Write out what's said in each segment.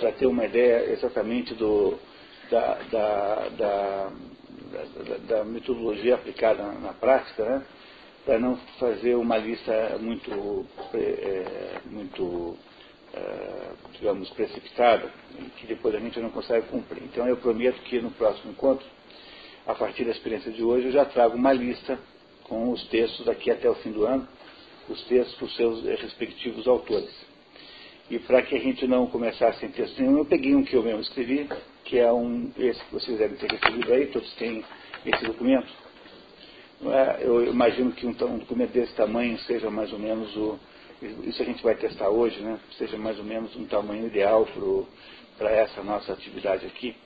para ter uma ideia exatamente do, da, da, da, da metodologia aplicada na, na prática, né? para não fazer uma lista muito, é, muito é, digamos, precipitada, que depois a gente não consegue cumprir. Então eu prometo que no próximo encontro, a partir da experiência de hoje, eu já trago uma lista com os textos daqui até o fim do ano, os textos dos seus respectivos autores. E para que a gente não começasse sem texto nenhum, eu peguei um que eu mesmo escrevi, que é um, esse que vocês devem ter recebido aí, todos têm esse documento. É, eu imagino que um, um, documento desse tamanho seja mais ou menos o. Isso a gente vai testar hoje, né? Seja mais ou menos um tamanho ideal para essa nossa atividade aqui,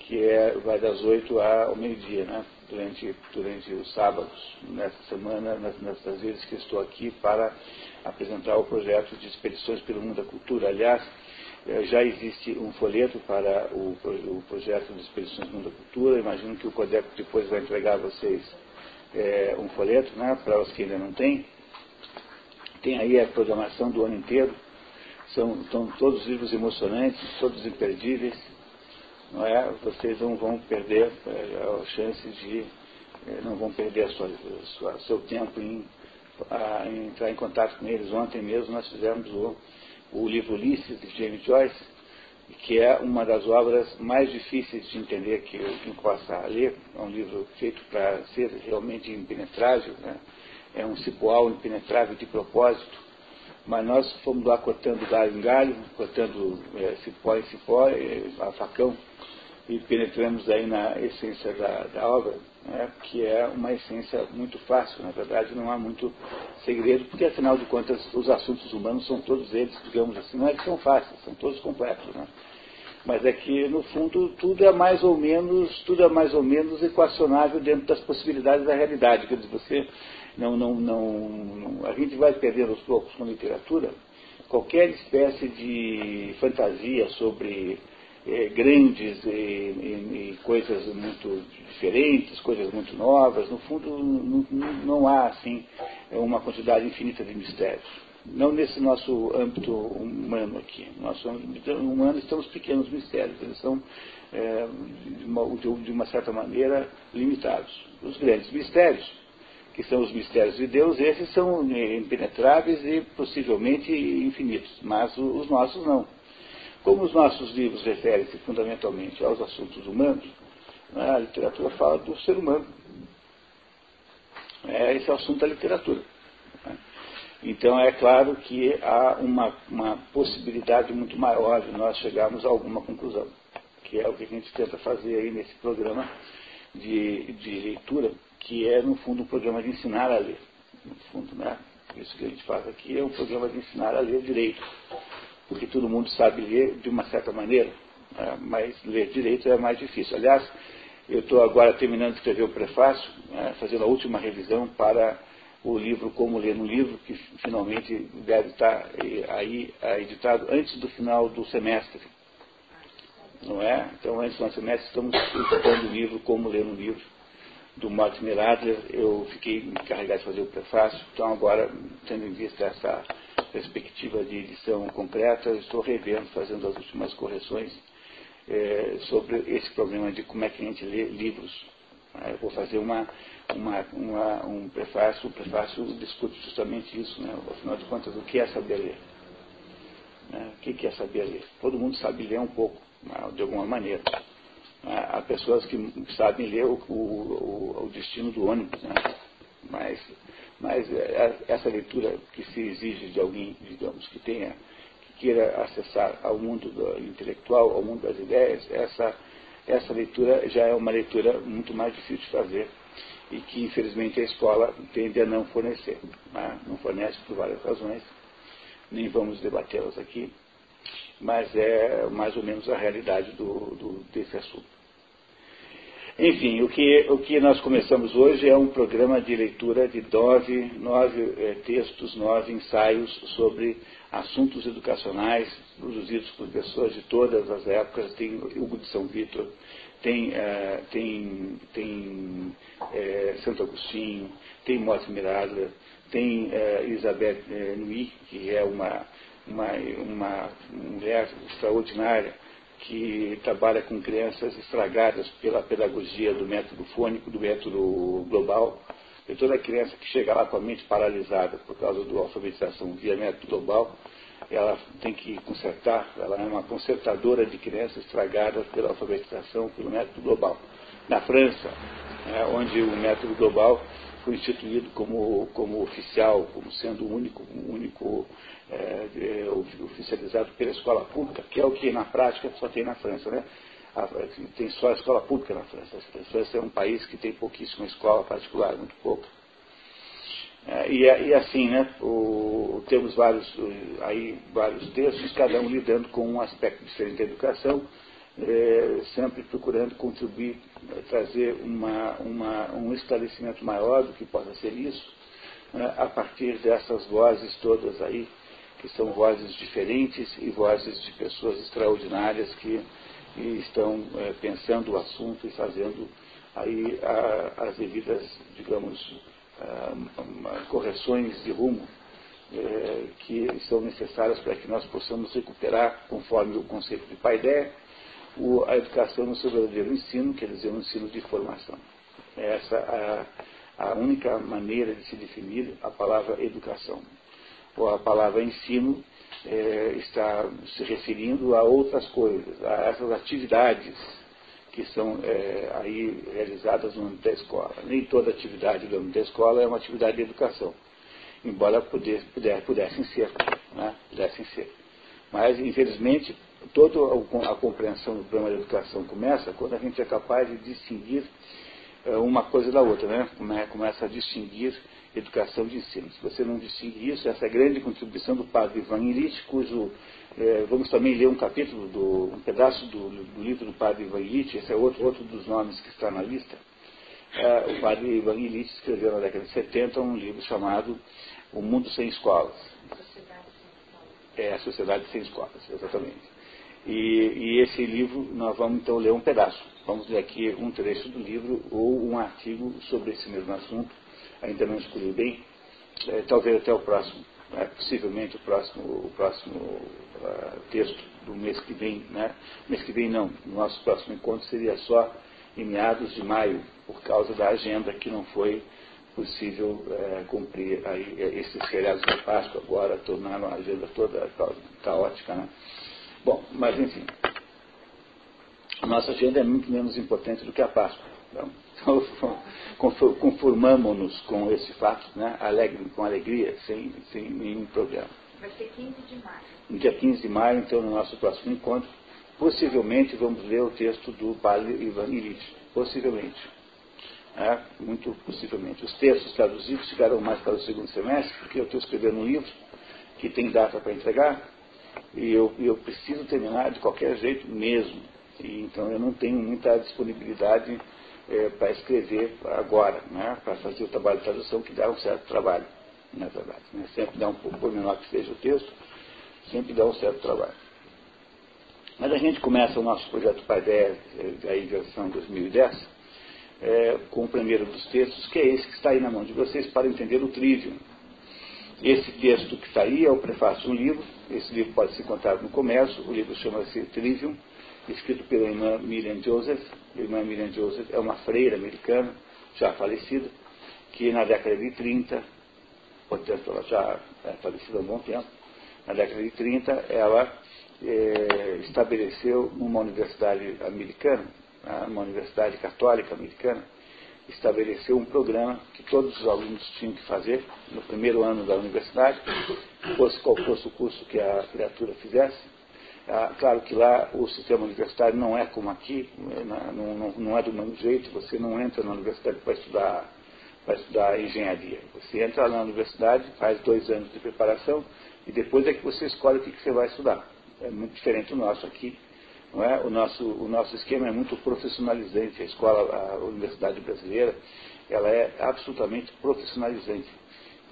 que é, vai das 8 ao meio-dia, né? Durante, durante os sábados, nessa semana, nessas vezes que estou aqui para apresentar o projeto de expedições pelo mundo da cultura. Aliás, é, já existe um folheto para o, o projeto de expedições pelo mundo da cultura. Imagino que o Codeco depois vai entregar a vocês é, um folheto, né, para os que ainda não têm. Tem aí a programação do ano inteiro. São, são todos livros emocionantes, todos imperdíveis. Não é? Vocês não vão perder é, a chance de. É, não vão perder sua, sua, seu tempo em, a, em, entrar em contato com eles. Ontem mesmo nós fizemos o, o livro Ulisses de James Joyce que é uma das obras mais difíceis de entender que quem possa ler. É um livro feito para ser realmente impenetrável, né? é um cipoal impenetrável de propósito, mas nós fomos lá cortando galho em galho, cortando é, cipó em cipó, é, a facão, e penetramos aí na essência da, da obra, né, que é uma essência muito fácil, na verdade não há muito segredo, porque afinal de contas os assuntos humanos são todos eles, digamos assim, não é que são fáceis, são todos complexos, né? mas é que no fundo tudo é mais ou menos, tudo é mais ou menos equacionável dentro das possibilidades da realidade, quer dizer, você não, não, não, a gente vai perdendo aos poucos com literatura. Qualquer espécie de fantasia sobre é, grandes e, e, e, coisas muito diferentes, coisas muito novas. No fundo, não, há assim uma quantidade infinita de mistérios. Não nesse nosso âmbito humano aqui. No nosso âmbito humano estão os pequenos mistérios. Eles são, é, de, uma, de uma certa maneira, limitados. Os grandes mistérios, que são os mistérios de Deus, esses são impenetráveis e possivelmente infinitos. Mas os nossos não. Como os nossos livros referem-se fundamentalmente aos assuntos humanos, né, a literatura fala do ser humano. É, esse é o assunto da literatura. Né. Então é claro que há uma, uma, possibilidade muito maior de nós chegarmos a alguma conclusão, que é o que a gente tenta fazer aí nesse programa de, de leitura, que é no fundo um programa de ensinar a ler. No fundo, né? Isso que a gente faz aqui é um programa de ensinar a ler direito porque todo mundo sabe ler de uma certa maneira, né? mas ler direito é mais difícil. Aliás, eu estou agora terminando de escrever o prefácio, né? fazendo a última revisão para o livro Como Ler no Livro, que finalmente deve estar eh, aí eh, editado antes do final do semestre. Não é? Então, antes do semestre, estamos editando o livro Como Ler no Livro, do Mortimer Adler. Eu fiquei encarregado de fazer o prefácio, então agora, tendo em vista essa perspectiva de edição concreta, estou revendo, fazendo as últimas correções é, sobre esse problema de como é que a gente lê livros. Eu vou fazer uma, uma, uma, um prefácio, o prefácio discute justamente isso, né? afinal de contas, o que é saber ler? Né? O que é saber ler? Todo mundo sabe ler um pouco, né? de alguma maneira. Né? Há pessoas que sabem ler o, o, o destino do ônibus, né? Mas mas é, essa leitura que se exige de alguém, digamos, que tenha, que queira acessar ao mundo do, intelectual, ao mundo das ideias, essa, essa leitura já é uma leitura muito mais difícil de fazer e que infelizmente a escola tende a não fornecer. Né? Não fornece por várias razões, nem vamos debatê-las aqui, mas é mais ou menos a realidade do, do, desse assunto. Enfim, o que, o que nós começamos hoje é um programa de leitura de nove, nove é, textos, nove ensaios sobre assuntos educacionais produzidos por pessoas de todas as épocas. Tem Hugo de São Vitor, tem, é, tem, tem é, Santo Agostinho, tem Morte Miradler, tem Isabel Nui, que é uma, uma, uma mulher extraordinária que trabalha com crianças estragadas pela pedagogia do método fônico, do método global. E toda criança que chega lá com a mente paralisada por causa da alfabetização via método global, ela tem que consertar, ela é uma consertadora de crianças estragadas pela alfabetização pelo método global. Na França, é, onde o método global foi instituído como, como oficial, como sendo o único, único é, é, oficializado pela escola pública, que é o que na prática só tem na França. Né? tem só a escola pública na França. A França é um país que tem pouquíssima escola particular, muito pouca. É, e, e, assim, né, o, temos vários, aí, vários textos, cada um lidando com um aspecto diferente da educação, é, sempre procurando contribuir, é, trazer uma, uma, um esclarecimento maior do que possa ser isso, né, a partir dessas vozes todas aí, que são vozes diferentes e vozes de pessoas extraordinárias que estão é, pensando o assunto e fazendo aí a, as devidas, digamos, a, correções de rumo é, que são necessárias para que nós possamos recuperar, conforme o conceito de Paideia, a educação no seu verdadeiro ensino, quer dizer, um ensino de formação. Essa é a, a única maneira de se definir a palavra educação. A palavra ensino é, está se referindo a outras coisas, a essas atividades que são é, aí realizadas no âmbito da escola. Nem toda atividade do âmbito da escola é uma atividade de educação, embora pudesse, pudessem ser, né? pudessem ser. Mas, infelizmente, toda a compreensão do problema da educação começa quando a gente é capaz de distinguir é, uma coisa da outra, né? começa a distinguir educação de ensino. Se você não distingue isso, essa é a grande contribuição do padre Ivan Illich, cujo é, vamos também ler um capítulo, do, um pedaço do, do livro do padre Ivan Illich, esse é outro, outro dos nomes que está na lista. É, o padre Ivan Illich escreveu na década de 70 um livro chamado O Mundo Sem Escolas. É, a Sociedade Sem Escolas, exatamente. E, e, esse livro nós vamos então ler um pedaço. Vamos ler aqui um trecho do livro ou um artigo sobre esse mesmo assunto ainda não escolhi bem, é, talvez até o próximo, é, possivelmente o próximo, o próximo uh, texto do mês que vem, né? mês que vem não, o nosso próximo encontro seria só em meados de maio, por causa da agenda que não foi possível é, cumprir aí, é, esses feriados da Páscoa agora tornaram a agenda toda caótica. Né? Bom, mas enfim, a nossa agenda é muito menos importante do que a Páscoa. Então, conformamos-nos com esse fato, né? Alegre, com alegria, sem, sem nenhum problema. Vai ser 15 de maio. No dia 15 de maio, então, no nosso próximo encontro, possivelmente vamos ler o texto do padre Ivan Illich. Possivelmente. É, muito possivelmente. Os textos traduzidos ficarão mais para o segundo semestre, porque eu estou escrevendo um livro que tem data para entregar, e eu, eu preciso terminar de qualquer jeito mesmo. E, então eu não tenho muita disponibilidade é, para escrever agora, né, para fazer o trabalho de tradução, que dá um certo trabalho, na verdade. Né, sempre dá um pouco, por menor que seja o texto, sempre dá um certo trabalho. Mas a gente começa o nosso projeto Paideia, é, aí versão 2010, é, com o primeiro dos textos, que é esse que está aí na mão de vocês para entender o trivium. Esse texto que está aí é o prefácio um livro, esse livro pode ser encontrado no comércio, o livro chama-se Trivium, escrito pela irmã Miriam Joseph. A irmã Miriam Joseph é uma freira americana, já falecida, que na década de 30, portanto ela já é falecida há um bom tempo, na década de 30 ela é, estabeleceu numa universidade americana, né, uma universidade católica americana, estabeleceu um programa que todos os alunos tinham que fazer no primeiro ano da universidade, fosse qual fosse o curso que a criatura fizesse, ah, claro que lá o sistema universitário não é como aqui, né, não, não, não é do mesmo jeito, você não entra na universidade para estudar, para estudar engenharia. Você entra na universidade, faz dois anos de preparação e depois é que você escolhe o que, que você vai estudar. É muito diferente do nosso aqui. Não é? o, nosso, o nosso esquema é muito profissionalizante. A escola, a universidade brasileira, ela é absolutamente profissionalizante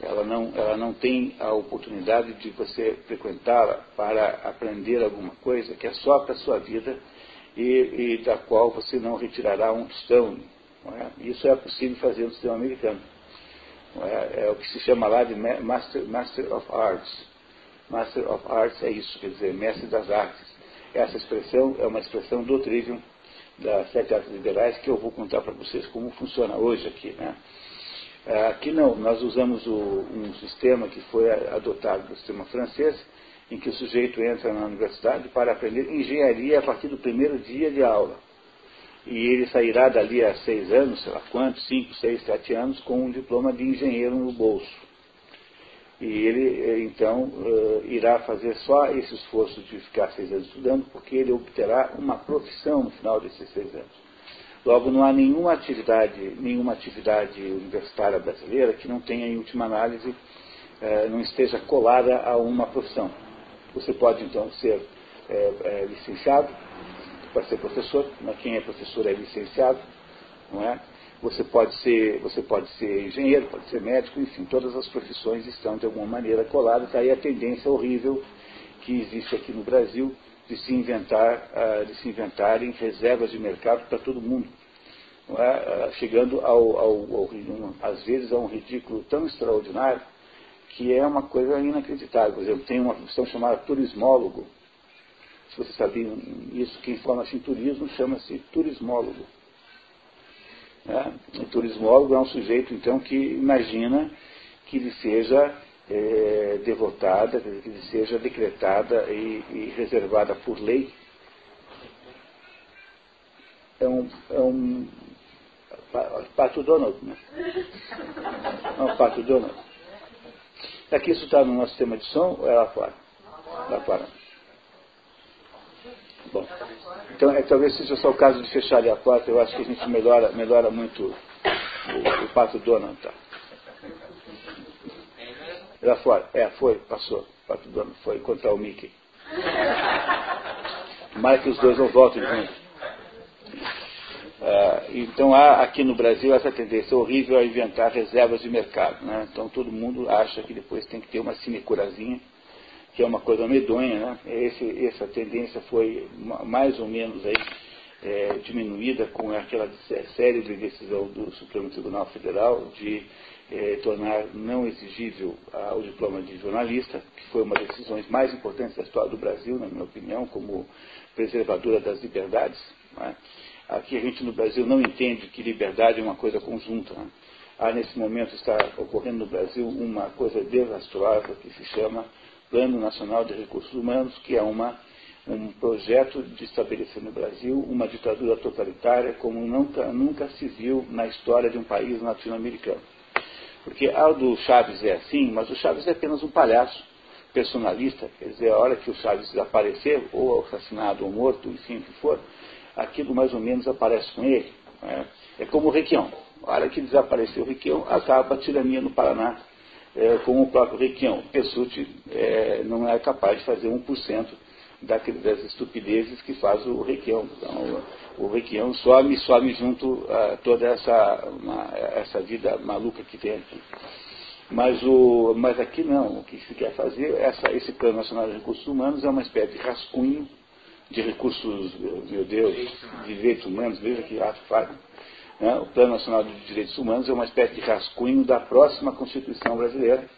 ela não, ela não tem a oportunidade de você frequentá-la para aprender alguma coisa que é só para a sua vida e, e, da qual você não retirará um tostão. É? Isso é possível fazer no sistema americano. É? é? o que se chama lá de Master, Master of Arts. Master of Arts é isso, quer dizer, mestre das artes. Essa expressão é uma expressão do Trivium das sete artes liberais que eu vou contar para vocês como funciona hoje aqui. Né? É, aqui não, nós usamos o, um sistema que foi adotado do sistema francês, em que o sujeito entra na universidade para aprender engenharia a partir do primeiro dia de aula. E ele sairá dali a seis anos, sei lá quantos, cinco, seis, sete anos, com um diploma de engenheiro no bolso. E ele, eh, então, uh, irá fazer só esse esforço de ficar seis anos estudando, porque ele obterá uma profissão no final desses seis anos. Logo, não há nenhuma atividade, nenhuma atividade universitária brasileira que não tenha, em última análise, eh, não esteja colada a uma profissão. Você pode, então, ser é, é, licenciado para ser professor, mas quem é professor é licenciado, não é? Você pode ser, você pode ser engenheiro, pode ser médico, enfim, todas as profissões estão de alguma maneira coladas. Aí a tendência horrível que existe aqui no Brasil de se inventar, uh, de se inventarem reservas de mercado para todo mundo. É? Uh, chegando ao, ao, ao, às vezes a um ridículo tão extraordinário que é uma coisa inacreditável. Por exemplo, tem uma profissão chamada turismólogo. Se vocês sabiam isso, quem forma-se em turismo chama-se turismólogo. É? O turismólogo é um sujeito, então, que imagina que lhe seja é, devotada, que lhe seja decretada e, e, reservada por lei. É um, é um Pato Donald, né? É um Pato Donald. Aqui isso está no nosso sistema de som ou é lá fora? Lá fora. Bom, então é, talvez seja só o caso de fechar ali a porta, eu acho que a gente melhora, melhora muito o, o pato Donald. Tá. Lá fora, é, foi, passou. Pato Donald foi encontrar o Mickey. Mais que os dois não voltem juntos. Uh, então há aqui no Brasil essa tendência horrível a inventar reservas de mercado. Né? Então todo mundo acha que depois tem que ter uma sinecurazinha, que é uma coisa medonha. Né? Esse, essa tendência foi mais ou menos aí, é, diminuída com aquela série de decisão do Supremo Tribunal Federal de é, tornar não exigível ah, o diploma de jornalista, que foi uma das decisões mais importantes da história do Brasil, na minha opinião, como preservadora das liberdades. Né? Aqui a gente no Brasil não entende que liberdade é uma coisa conjunta. Né? Há nesse momento está ocorrendo no Brasil uma coisa desastrosa que se chama Plano Nacional de Recursos Humanos, que é uma, um projeto de estabelecer no Brasil uma ditadura totalitária como nunca, nunca se viu na história de um país latino-americano. Porque a do Chaves é assim, mas o Chaves é apenas um palhaço personalista, quer dizer, a hora que o Chaves desaparecer, ou assassinado ou morto, enfim, o que for, aquilo mais ou menos aparece com ele. Né? É como o Requião. A hora que desapareceu o Requião, acaba a tirania no Paraná é, com o próprio Requião. Pessuti é, não é capaz de fazer 1% daqueles, das estupidezes que faz o Requião. Então, o, Requião some some junto a toda essa, uma, essa vida maluca que tem aqui. Mas, o, mas aqui não, o que se quer fazer, essa, esse Plano Nacional de Recursos Humanos é uma espécie de rascunho de recursos, meu Deus, de direitos humanos, veja que ato falho. Né? O Plano Nacional de Direitos Humanos é uma espécie de rascunho da próxima Constituição brasileira.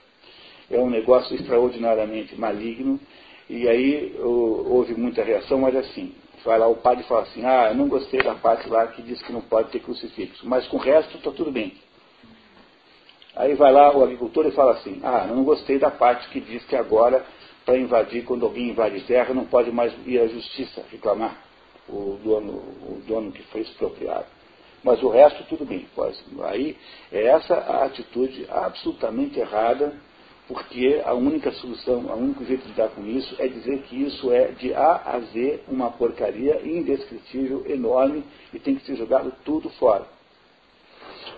É um negócio extraordinariamente maligno. E aí houve muita reação, mas assim, vai lá o padre fala assim, ah, eu não gostei da parte lá que diz que não pode ter crucifixo, mas com o resto está tudo bem. Aí vai lá o agricultor e fala assim, ah, eu não gostei da parte que diz que agora para invadir, quando alguém invade terra, não pode mais ir à justiça reclamar o dono, o dono que foi expropriado. Mas o resto, tudo bem. Pode. Aí é essa a atitude absolutamente errada, porque a única solução, o único jeito de lidar com isso é dizer que isso é de A a Z uma porcaria indescritível, enorme, e tem que ser jogado tudo fora.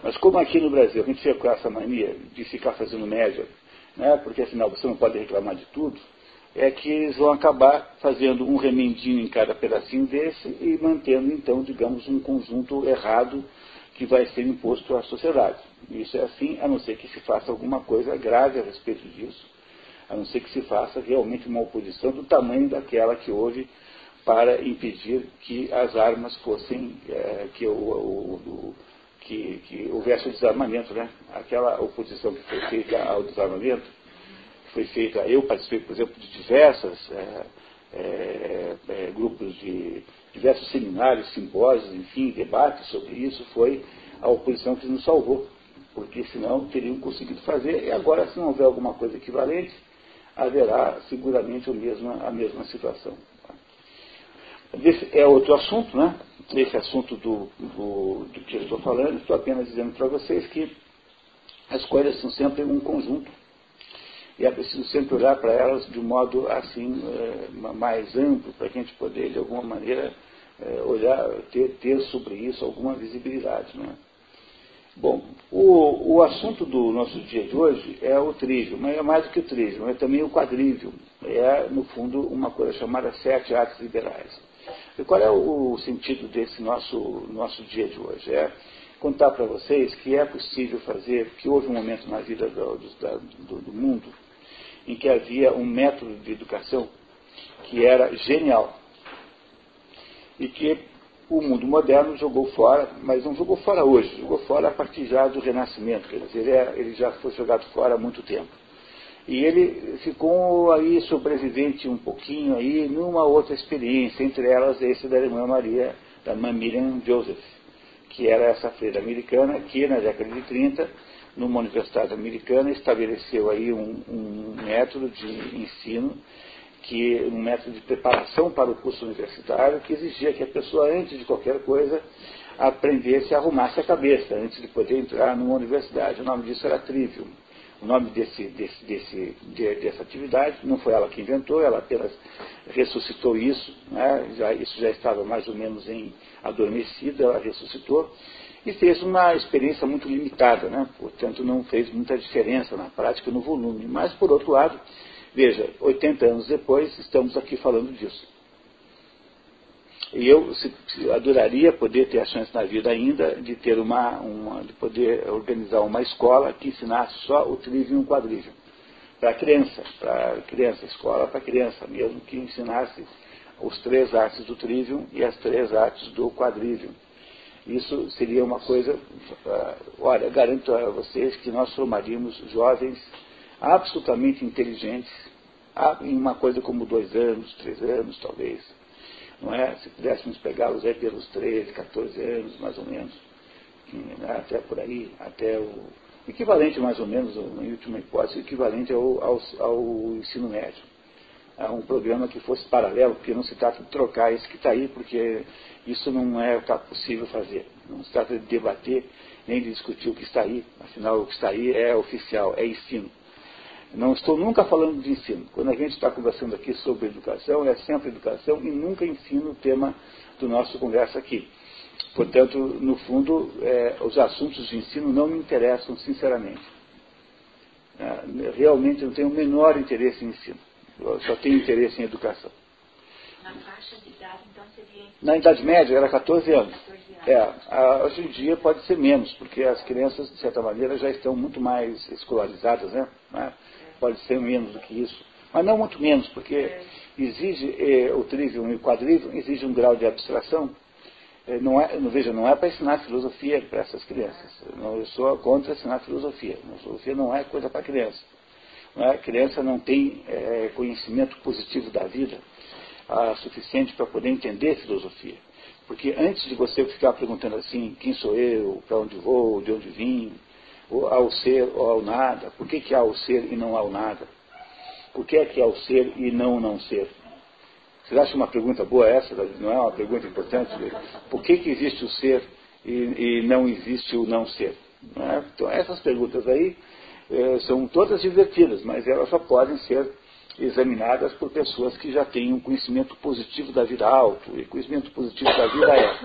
Mas como aqui no Brasil a gente fica com essa mania de ficar fazendo média, né, porque afinal você não pode reclamar de tudo, é que eles vão acabar fazendo um remendinho em cada pedacinho desse e mantendo, então, digamos, um conjunto errado que vai ser imposto à sociedade. Isso é assim, a não ser que se faça alguma coisa grave a respeito disso, a não ser que se faça realmente uma oposição do tamanho daquela que houve para impedir que as armas fossem, é, que, o, o, o, que, que houvesse o desarmamento, né? Aquela oposição que foi feita ao desarmamento foi feita, eu participei, por exemplo, de diversas é, é, é, grupos de diversos seminários, simpósios, enfim, debates sobre isso, foi a oposição que nos salvou, porque senão teriam conseguido fazer, e agora, se não houver alguma coisa equivalente, haverá seguramente a mesma, a mesma situação. Esse é outro assunto, né? Esse assunto do, do, do que eu estou falando, estou apenas dizendo para vocês que as coisas são sempre um conjunto. E é preciso sempre olhar para elas de um modo assim é, mais amplo, para a gente poder, de alguma maneira, é, olhar, ter, ter sobre isso alguma visibilidade. Né? Bom, o, o assunto do nosso dia de hoje é o trígio, mas é mais do que o trígio, é também o quadrívio. É, no fundo, uma coisa chamada sete artes liberais. E qual é o, o sentido desse nosso, nosso dia de hoje? É contar para vocês que é possível fazer, que houve um momento na vida do, do, do mundo em que havia um método de educação que era genial e que o mundo moderno jogou fora, mas não jogou fora hoje, jogou fora a partir já do Renascimento, quer dizer, ele, é, ele já foi jogado fora há muito tempo. E ele ficou aí sobrevivente um pouquinho aí numa outra experiência, entre elas esse da irmã Maria, da irmã Miriam Joseph, que era essa freira americana que na década de 30, numa universidade americana, estabeleceu aí um, um método de ensino que um método de preparação para o curso universitário que exigia que a pessoa, antes de qualquer coisa, aprendesse a arrumasse a cabeça antes de poder entrar numa universidade. O nome disso era Trivium. O nome desse, desse, desse, de, dessa atividade não foi ela que inventou, ela apenas ressuscitou isso, né? já, isso já estava mais ou menos em adormecido, ela ressuscitou e fez uma experiência muito limitada, né? portanto não fez muita diferença na prática no volume. Mas, por outro lado, veja, 80 anos depois estamos aqui falando disso. E eu se, adoraria poder ter a chance na vida ainda de ter uma, uma, de poder organizar uma escola que ensinasse só o trivium e o quadrivium. Para criança, para criança, escola para criança, mesmo que ensinasse os três artes do trivium e as três artes do quadrivium. Isso seria uma coisa, uh, olha, garanto a vocês que nós formaríamos jovens absolutamente inteligentes, em uma coisa como dois anos, três anos, talvez não é? Se pudéssemos pegá-los aí pelos 13, 14 anos, mais ou menos, né? até por aí, até o equivalente mais ou menos, em última hipótese, equivalente ao, ao, ao ensino médio. Um programa que fosse paralelo, porque não se trata de trocar esse que está aí, porque isso não é possível fazer. Não se trata de debater nem de discutir o que está aí, afinal o que está aí é oficial, é ensino. Não estou nunca falando de ensino. Quando a gente está conversando aqui sobre educação, é sempre educação e nunca ensino o tema do nosso conversa aqui. Portanto, no fundo, é, os assuntos de ensino não me interessam sinceramente. É, realmente não tenho o menor interesse em ensino. Só tenho interesse em educação. Na faixa de idade, então, seria... Na Idade Média era 14 anos. 14 anos. É, hoje em dia pode ser menos, porque as crianças, de certa maneira, já estão muito mais escolarizadas, né? né? pode ser menos do que isso, mas não muito menos, porque exige eh, o trivium e o quadrivium exige um grau de abstração. Eh, não é, não, veja, não é para ensinar filosofia para essas crianças. Não, eu sou contra ensinar filosofia. A filosofia não é coisa para criança. É? A criança não tem eh, conhecimento positivo da vida ah, suficiente para poder entender filosofia. Porque antes de você ficar perguntando assim, quem sou eu, para onde vou, de onde vim, ao ser ou ao nada? Por que, que há o ser e não há o nada? Por que é que há o ser e não o não ser? Vocês acham uma pergunta boa essa? Não é uma pergunta importante? Por que, que existe o ser e, e não existe o não ser? Não é? Então, essas perguntas aí são todas divertidas, mas elas só podem ser examinadas por pessoas que já têm um conhecimento positivo da vida alto. E conhecimento positivo da vida é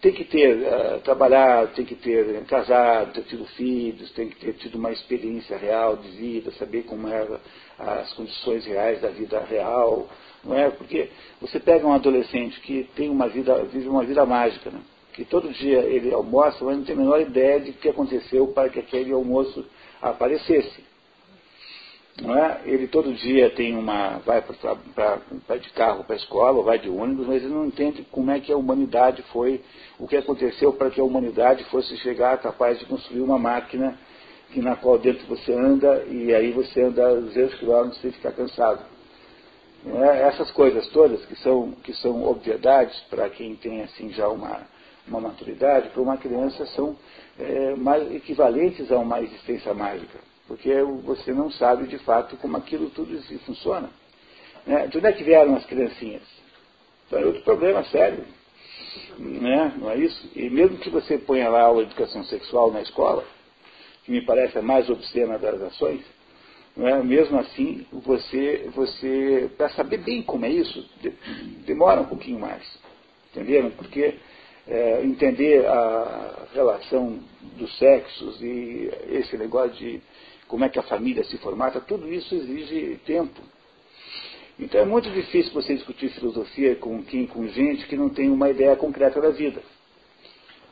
tem que ter uh, trabalhado, tem que ter casado, ter tido filhos, tem que ter tido uma experiência real de vida, saber como eram as condições reais da vida real, não é? Porque você pega um adolescente que tem uma vida, vive uma vida mágica, né? que todo dia ele almoça, mas não tem a menor ideia de o que aconteceu para que aquele almoço aparecesse. Não é? Ele todo dia tem uma. vai, pra, pra, vai de carro para a escola, vai de ônibus, mas ele não entende como é que a humanidade foi, o que aconteceu para que a humanidade fosse chegar capaz de construir uma máquina que na qual dentro você anda e aí você anda 200 quilômetros sem ficar cansado. É, essas coisas todas que são, que são obviedades para quem tem assim já uma, uma maturidade, para uma criança são é, mais equivalentes a uma existência mágica, porque você não sabe de fato como aquilo tudo funciona. Né? De onde é que vieram as criancinhas? Então é outro problema sério. Né? Não é isso? E mesmo que você ponha lá a educação sexual na escola, que me parece a mais obscena das ações, é? mesmo assim, você, você para saber bem como é isso, demora um pouquinho mais. Entenderam? Porque é, entender a relação dos sexos e esse negócio de como é que a família se formata, tudo isso exige tempo. Então é muito difícil você discutir filosofia com quem, com gente que não tem uma ideia concreta da vida.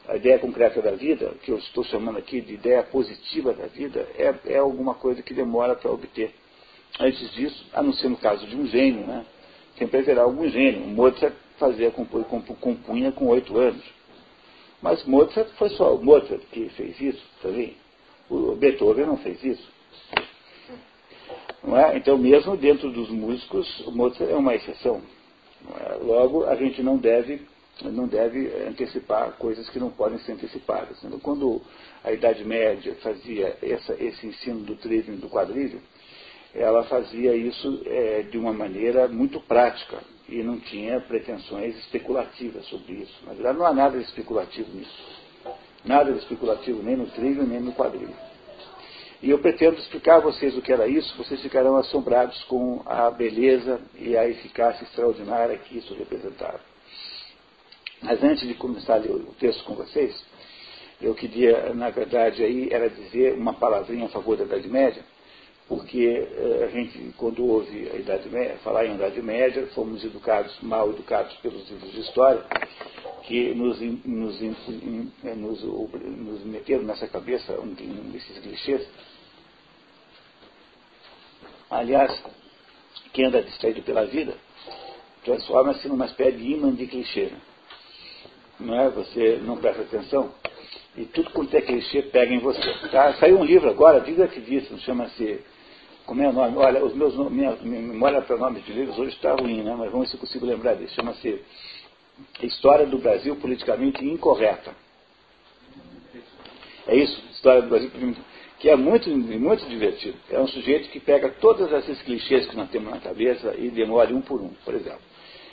A ideia concreta da vida, que eu estou chamando aqui de ideia positiva da vida, é, é alguma coisa que demora para obter. Antes disso, a não ser no caso de um gênio, né? sempre haverá algum gênio. Mozart fazia, compunha com oito anos. Mas Mozart foi só o Mozart que fez isso também. O Beethoven não fez isso. É? Então, mesmo dentro dos músicos, Mozart é uma exceção. É? Logo, a gente não deve, não deve antecipar coisas que não podem ser antecipadas. Então, quando a Idade Média fazia essa, esse ensino do trivium do quadrilho, ela fazia isso é, de uma maneira muito prática e não tinha pretensões especulativas sobre isso. Na verdade, não há nada de especulativo nisso. Nada de especulativo nem no trivium nem no quadrilho. E eu pretendo explicar a vocês o que era isso, vocês ficarão assombrados com a beleza e a eficácia extraordinária que isso representava. Mas antes de começar a ler o texto com vocês, eu queria, na verdade, aí era dizer uma palavrinha a favor da Idade Média, porque eh, a gente, quando ouve a Idade Média, falar em Idade Média, fomos educados, mal educados pelos livros de história, que nos, nos, eh, nos, nos meteram nessa cabeça um, esses clichês Aliás, quem anda distraído pela vida transforma-se numa espécie de imã de clichê. Não é? Você não presta atenção e tudo quanto é clichê pega em você. Tá? Saiu um livro agora, diga que disse, chama-se. Como é o nome? Olha, os meus, minha, minha memória para nomes de livros hoje está ruim, né? mas vamos ver se eu consigo lembrar disso. Chama-se História do Brasil Politicamente Incorreta. É isso? História do Brasil que é muito, muito divertido. É um sujeito que pega todos esses clichês que nós temos na cabeça e demora um por um. Por exemplo,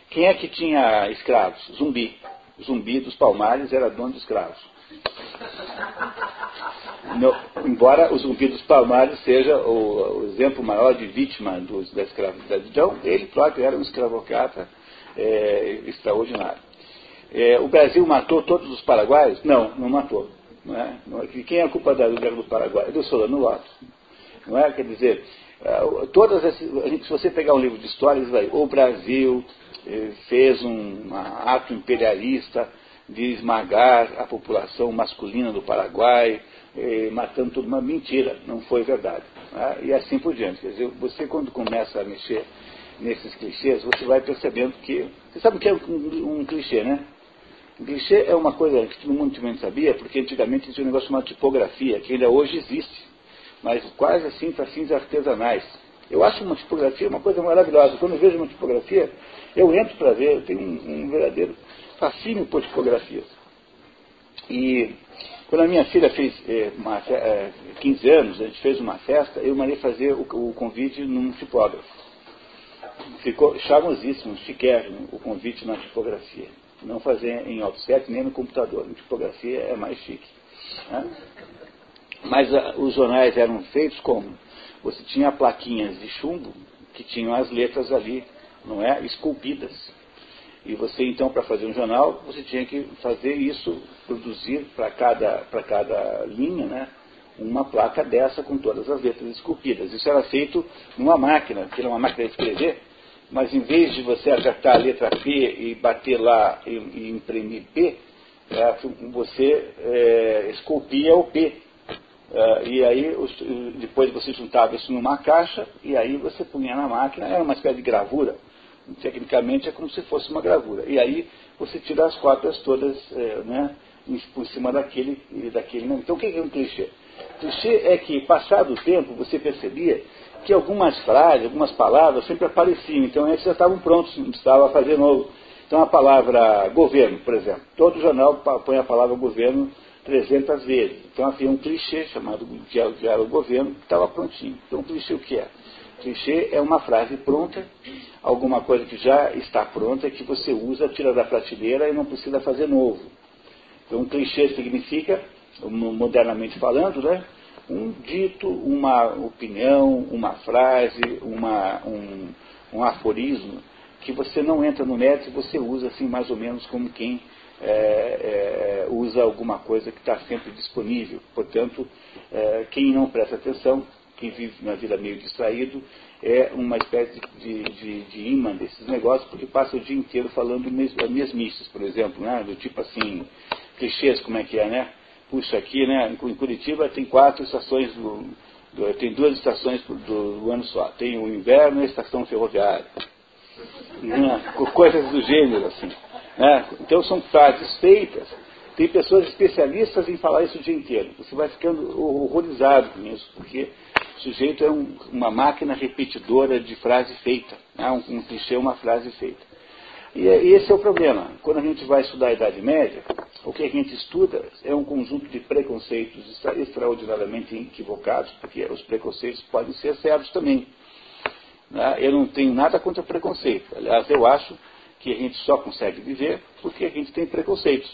quem é que tinha escravos? Zumbi. Zumbi dos Palmares era dono de escravos. Embora o Zumbi dos Palmares seja o, o exemplo maior de vítima dos, da escravidão, então, ele próprio era um escravocrata é, extraordinário. É, o Brasil matou todos os paraguaios? Não, não matou. Não é? É? Quem é a culpa da guerra do Paraguai? É do Solano Lopes. Não é? Quer dizer, é, todas essas, se você pegar um livro de histórias, vai, o Brasil eh, fez um ato imperialista de esmagar a população masculina do Paraguai, eh, matando tudo. Uma mentira, não foi verdade. É? E assim por diante. Quer dizer, você quando começa a mexer nesses clichês, você vai percebendo que. Você sabe o que é um, um clichê, né? Clichê é uma coisa que todo mundo também sabia, porque antigamente tinha um negócio chamado tipografia, que ainda hoje existe, mas quase assim para fins artesanais. Eu acho uma tipografia uma coisa maravilhosa. Quando eu vejo uma tipografia, eu entro para ver, eu tenho um, um verdadeiro fascínio por tipografias. E quando a minha filha fez é, uma, é, 15 anos, a gente fez uma festa, eu mandei fazer o, o convite num tipógrafo. Ficou charmosíssimo, chiquérrimo o convite na tipografia não fazer em offset nem no computador. Em tipografia é mais chique. Né? Mas a, ah, os jornais eram feitos como? Você tinha plaquinhas de chumbo que tinham as letras ali, não é? Esculpidas. E você então, para fazer um jornal, você tinha que fazer isso, produzir para cada, cada linha, né? Uma placa dessa com todas as letras esculpidas. Isso era feito numa máquina, que era uma máquina de escrever, mas em vez de você apertar a letra P e bater lá e, e imprimir P, é, você é, esculpia o P. É, e aí depois você juntava isso numa caixa e aí você punha na máquina, era uma espécie de gravura. Tecnicamente é como se fosse uma gravura. E aí você tira as cópias todas é, né, por cima daquele, daquele. Então o que é um clichê? Clichê é que, passado o tempo, você percebia que algumas frases, algumas palavras sempre apareciam. Então, esses já estavam prontos, não precisava fazer novo. Então, a palavra governo, por exemplo. Todo jornal põe a palavra governo 300 vezes. Então, havia um clichê chamado diálogo governo que estava prontinho. Então, o clichê o que é? Clichê é uma frase pronta, alguma coisa que já está pronta, que você usa, tira da prateleira e não precisa fazer novo. Então, um clichê significa, modernamente falando, né, um dito, uma opinião, uma frase, uma, um, um aforismo, que você não entra no mérito e você usa assim mais ou menos como quem é, é, usa alguma coisa que está sempre disponível. Portanto, é, quem não presta atenção quem vive uma vida meio distraído, é uma espécie de, de, de imã desses negócios, porque passa o dia inteiro falando mes, mesmices, por exemplo, né? do tipo assim, clichês, como é que é, né? Puxa, aqui, né? Em Curitiba tem quatro estações do, tem duas estações do, do, ano só. Tem o inverno e a estação ferroviária. Né? Coisas do gênero, assim. Né? Então são frases feitas. Tem pessoas especialistas em falar isso o dia inteiro. Você vai ficando horrorizado com isso, porque o sujeito é um, uma máquina repetidora de frase feita. Né? Um, um clichê é uma frase feita. E, é, e esse é o problema. Quando a gente vai estudar a Idade Média, o que a gente estuda é um conjunto de preconceitos extra, extraordinariamente equivocados, porque os preconceitos podem ser certos também. Né? Eu não tenho nada contra preconceito. Aliás, eu acho que a gente só consegue viver porque a gente tem preconceitos.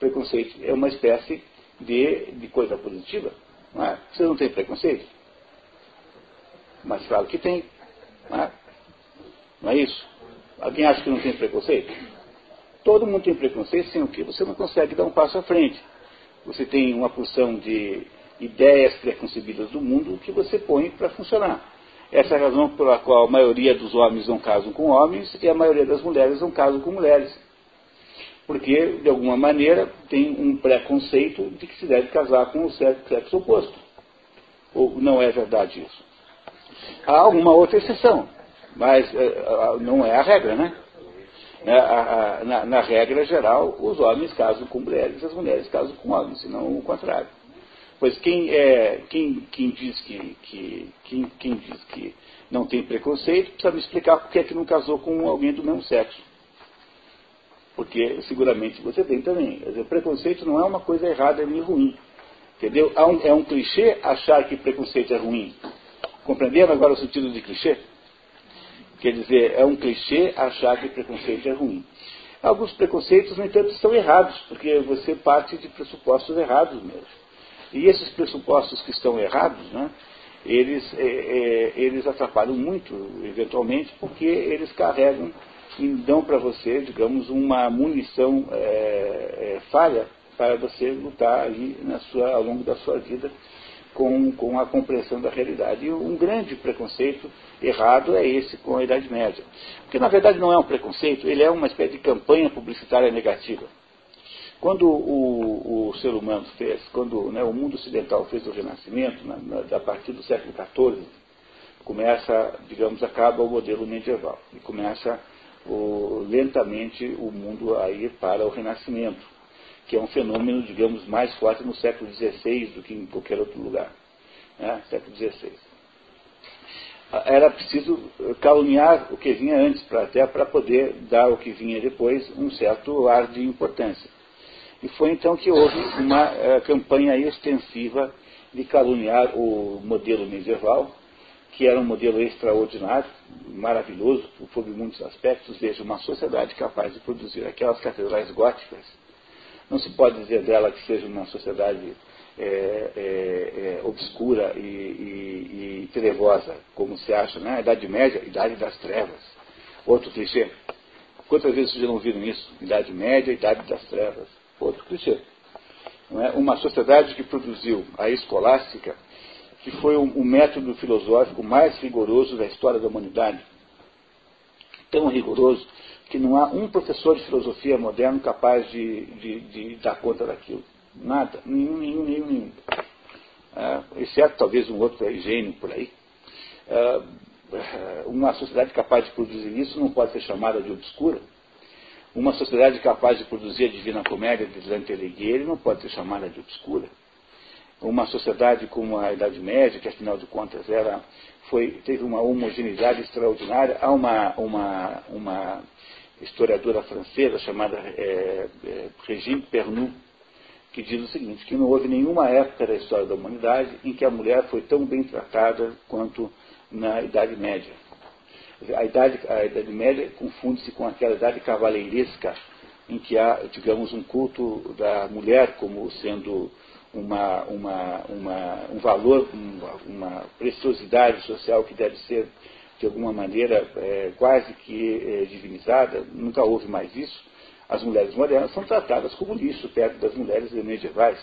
Preconceito é uma espécie de, de coisa positiva. Não é? Você não tem preconceito? Mas claro que tem. Não é? não é isso? Alguém acha que não tem preconceito? Todo mundo tem preconceito, sem o que você não consegue dar um passo à frente. Você tem uma porção de ideias preconcebidas do mundo que você põe para funcionar. Essa é a razão pela qual a maioria dos homens não casam com homens e a maioria das mulheres não casam com mulheres. Porque, de alguma maneira, tem um preconceito de que se deve casar com o sexo oposto. Ou não é verdade isso? Há alguma outra exceção, mas é, não é a regra, né? É, na, na, regra geral, os homens casam com mulheres, as mulheres casam com homens, não o contrário. Pois quem, é, quem, quem diz que, que quem, quem, diz que não tem preconceito precisa me explicar por é que não casou com alguém do mesmo sexo porque seguramente você tem também. Dizer, preconceito não é uma coisa errada nem ruim. Entendeu? É um clichê achar que preconceito é ruim. Compreenderam agora o sentido de clichê? Quer dizer, é um clichê achar que preconceito é ruim. Alguns preconceitos, no entanto, estão errados, porque você parte de pressupostos errados mesmo. E esses pressupostos que estão errados, né, eles, é, é, eles atrapalham muito, eventualmente, porque eles carregam e dão para você, digamos, uma munição é, é, falha para você lutar aí na sua, ao longo da sua vida com, com a compreensão da realidade. E um grande preconceito errado é esse com a Idade Média. Porque na verdade não é um preconceito, ele é uma espécie de campanha publicitária negativa. Quando o, o ser humano fez, quando né, o mundo ocidental fez o Renascimento, na, na, a partir do século XIV, começa, digamos, acaba o modelo medieval e começa o, lentamente o mundo a ir para o Renascimento, que é um fenômeno, digamos, mais forte no século XVI do que em qualquer outro lugar. Né? Século XVI. Era preciso caluniar o que vinha antes, pra, até para poder dar ao que vinha depois um certo ar de importância. E foi então que houve uma uh, campanha extensiva de caluniar o modelo medieval, que era um modelo extraordinário, maravilhoso, sob muitos aspectos, veja, uma sociedade capaz de produzir aquelas catedrais góticas. Não se pode dizer dela que seja uma sociedade é, é, é, obscura e, e, e, trevosa, como se acha, né? Idade Média, Idade das Trevas. Outro clichê. Quantas vezes vocês já não viram isso? Idade Média, Idade das Trevas. Outro clichê. É? Uma sociedade que produziu a escolástica que foi o, método filosófico mais rigoroso da história da humanidade. Tão rigoroso que não há um professor de filosofia moderno capaz de, de, de dar conta daquilo. Nada, nenhum, nenhum, nenhum, nenhum. É, exceto talvez um outro gênio por aí. É, uma sociedade capaz de produzir isso não pode ser chamada de obscura. Uma sociedade capaz de produzir a Divina Comédia de Dante Alighieri não pode ser chamada de obscura. Uma sociedade como a Idade Média, que afinal de contas era, foi, teve uma homogeneidade extraordinária. Há uma, uma, uma historiadora francesa chamada é, é, Regine Pernoud, que diz o seguinte, que não houve nenhuma época da história da humanidade em que a mulher foi tão bem tratada quanto na Idade Média. A Idade, a idade Média confunde-se com aquela idade cavaleiresca, em que há, digamos, um culto da mulher como sendo uma, uma, uma, um valor, uma, preciosidade social que deve ser, de alguma maneira, é, quase que é, divinizada. Nunca houve mais isso. As mulheres modernas são tratadas como lixo perto das mulheres medievais.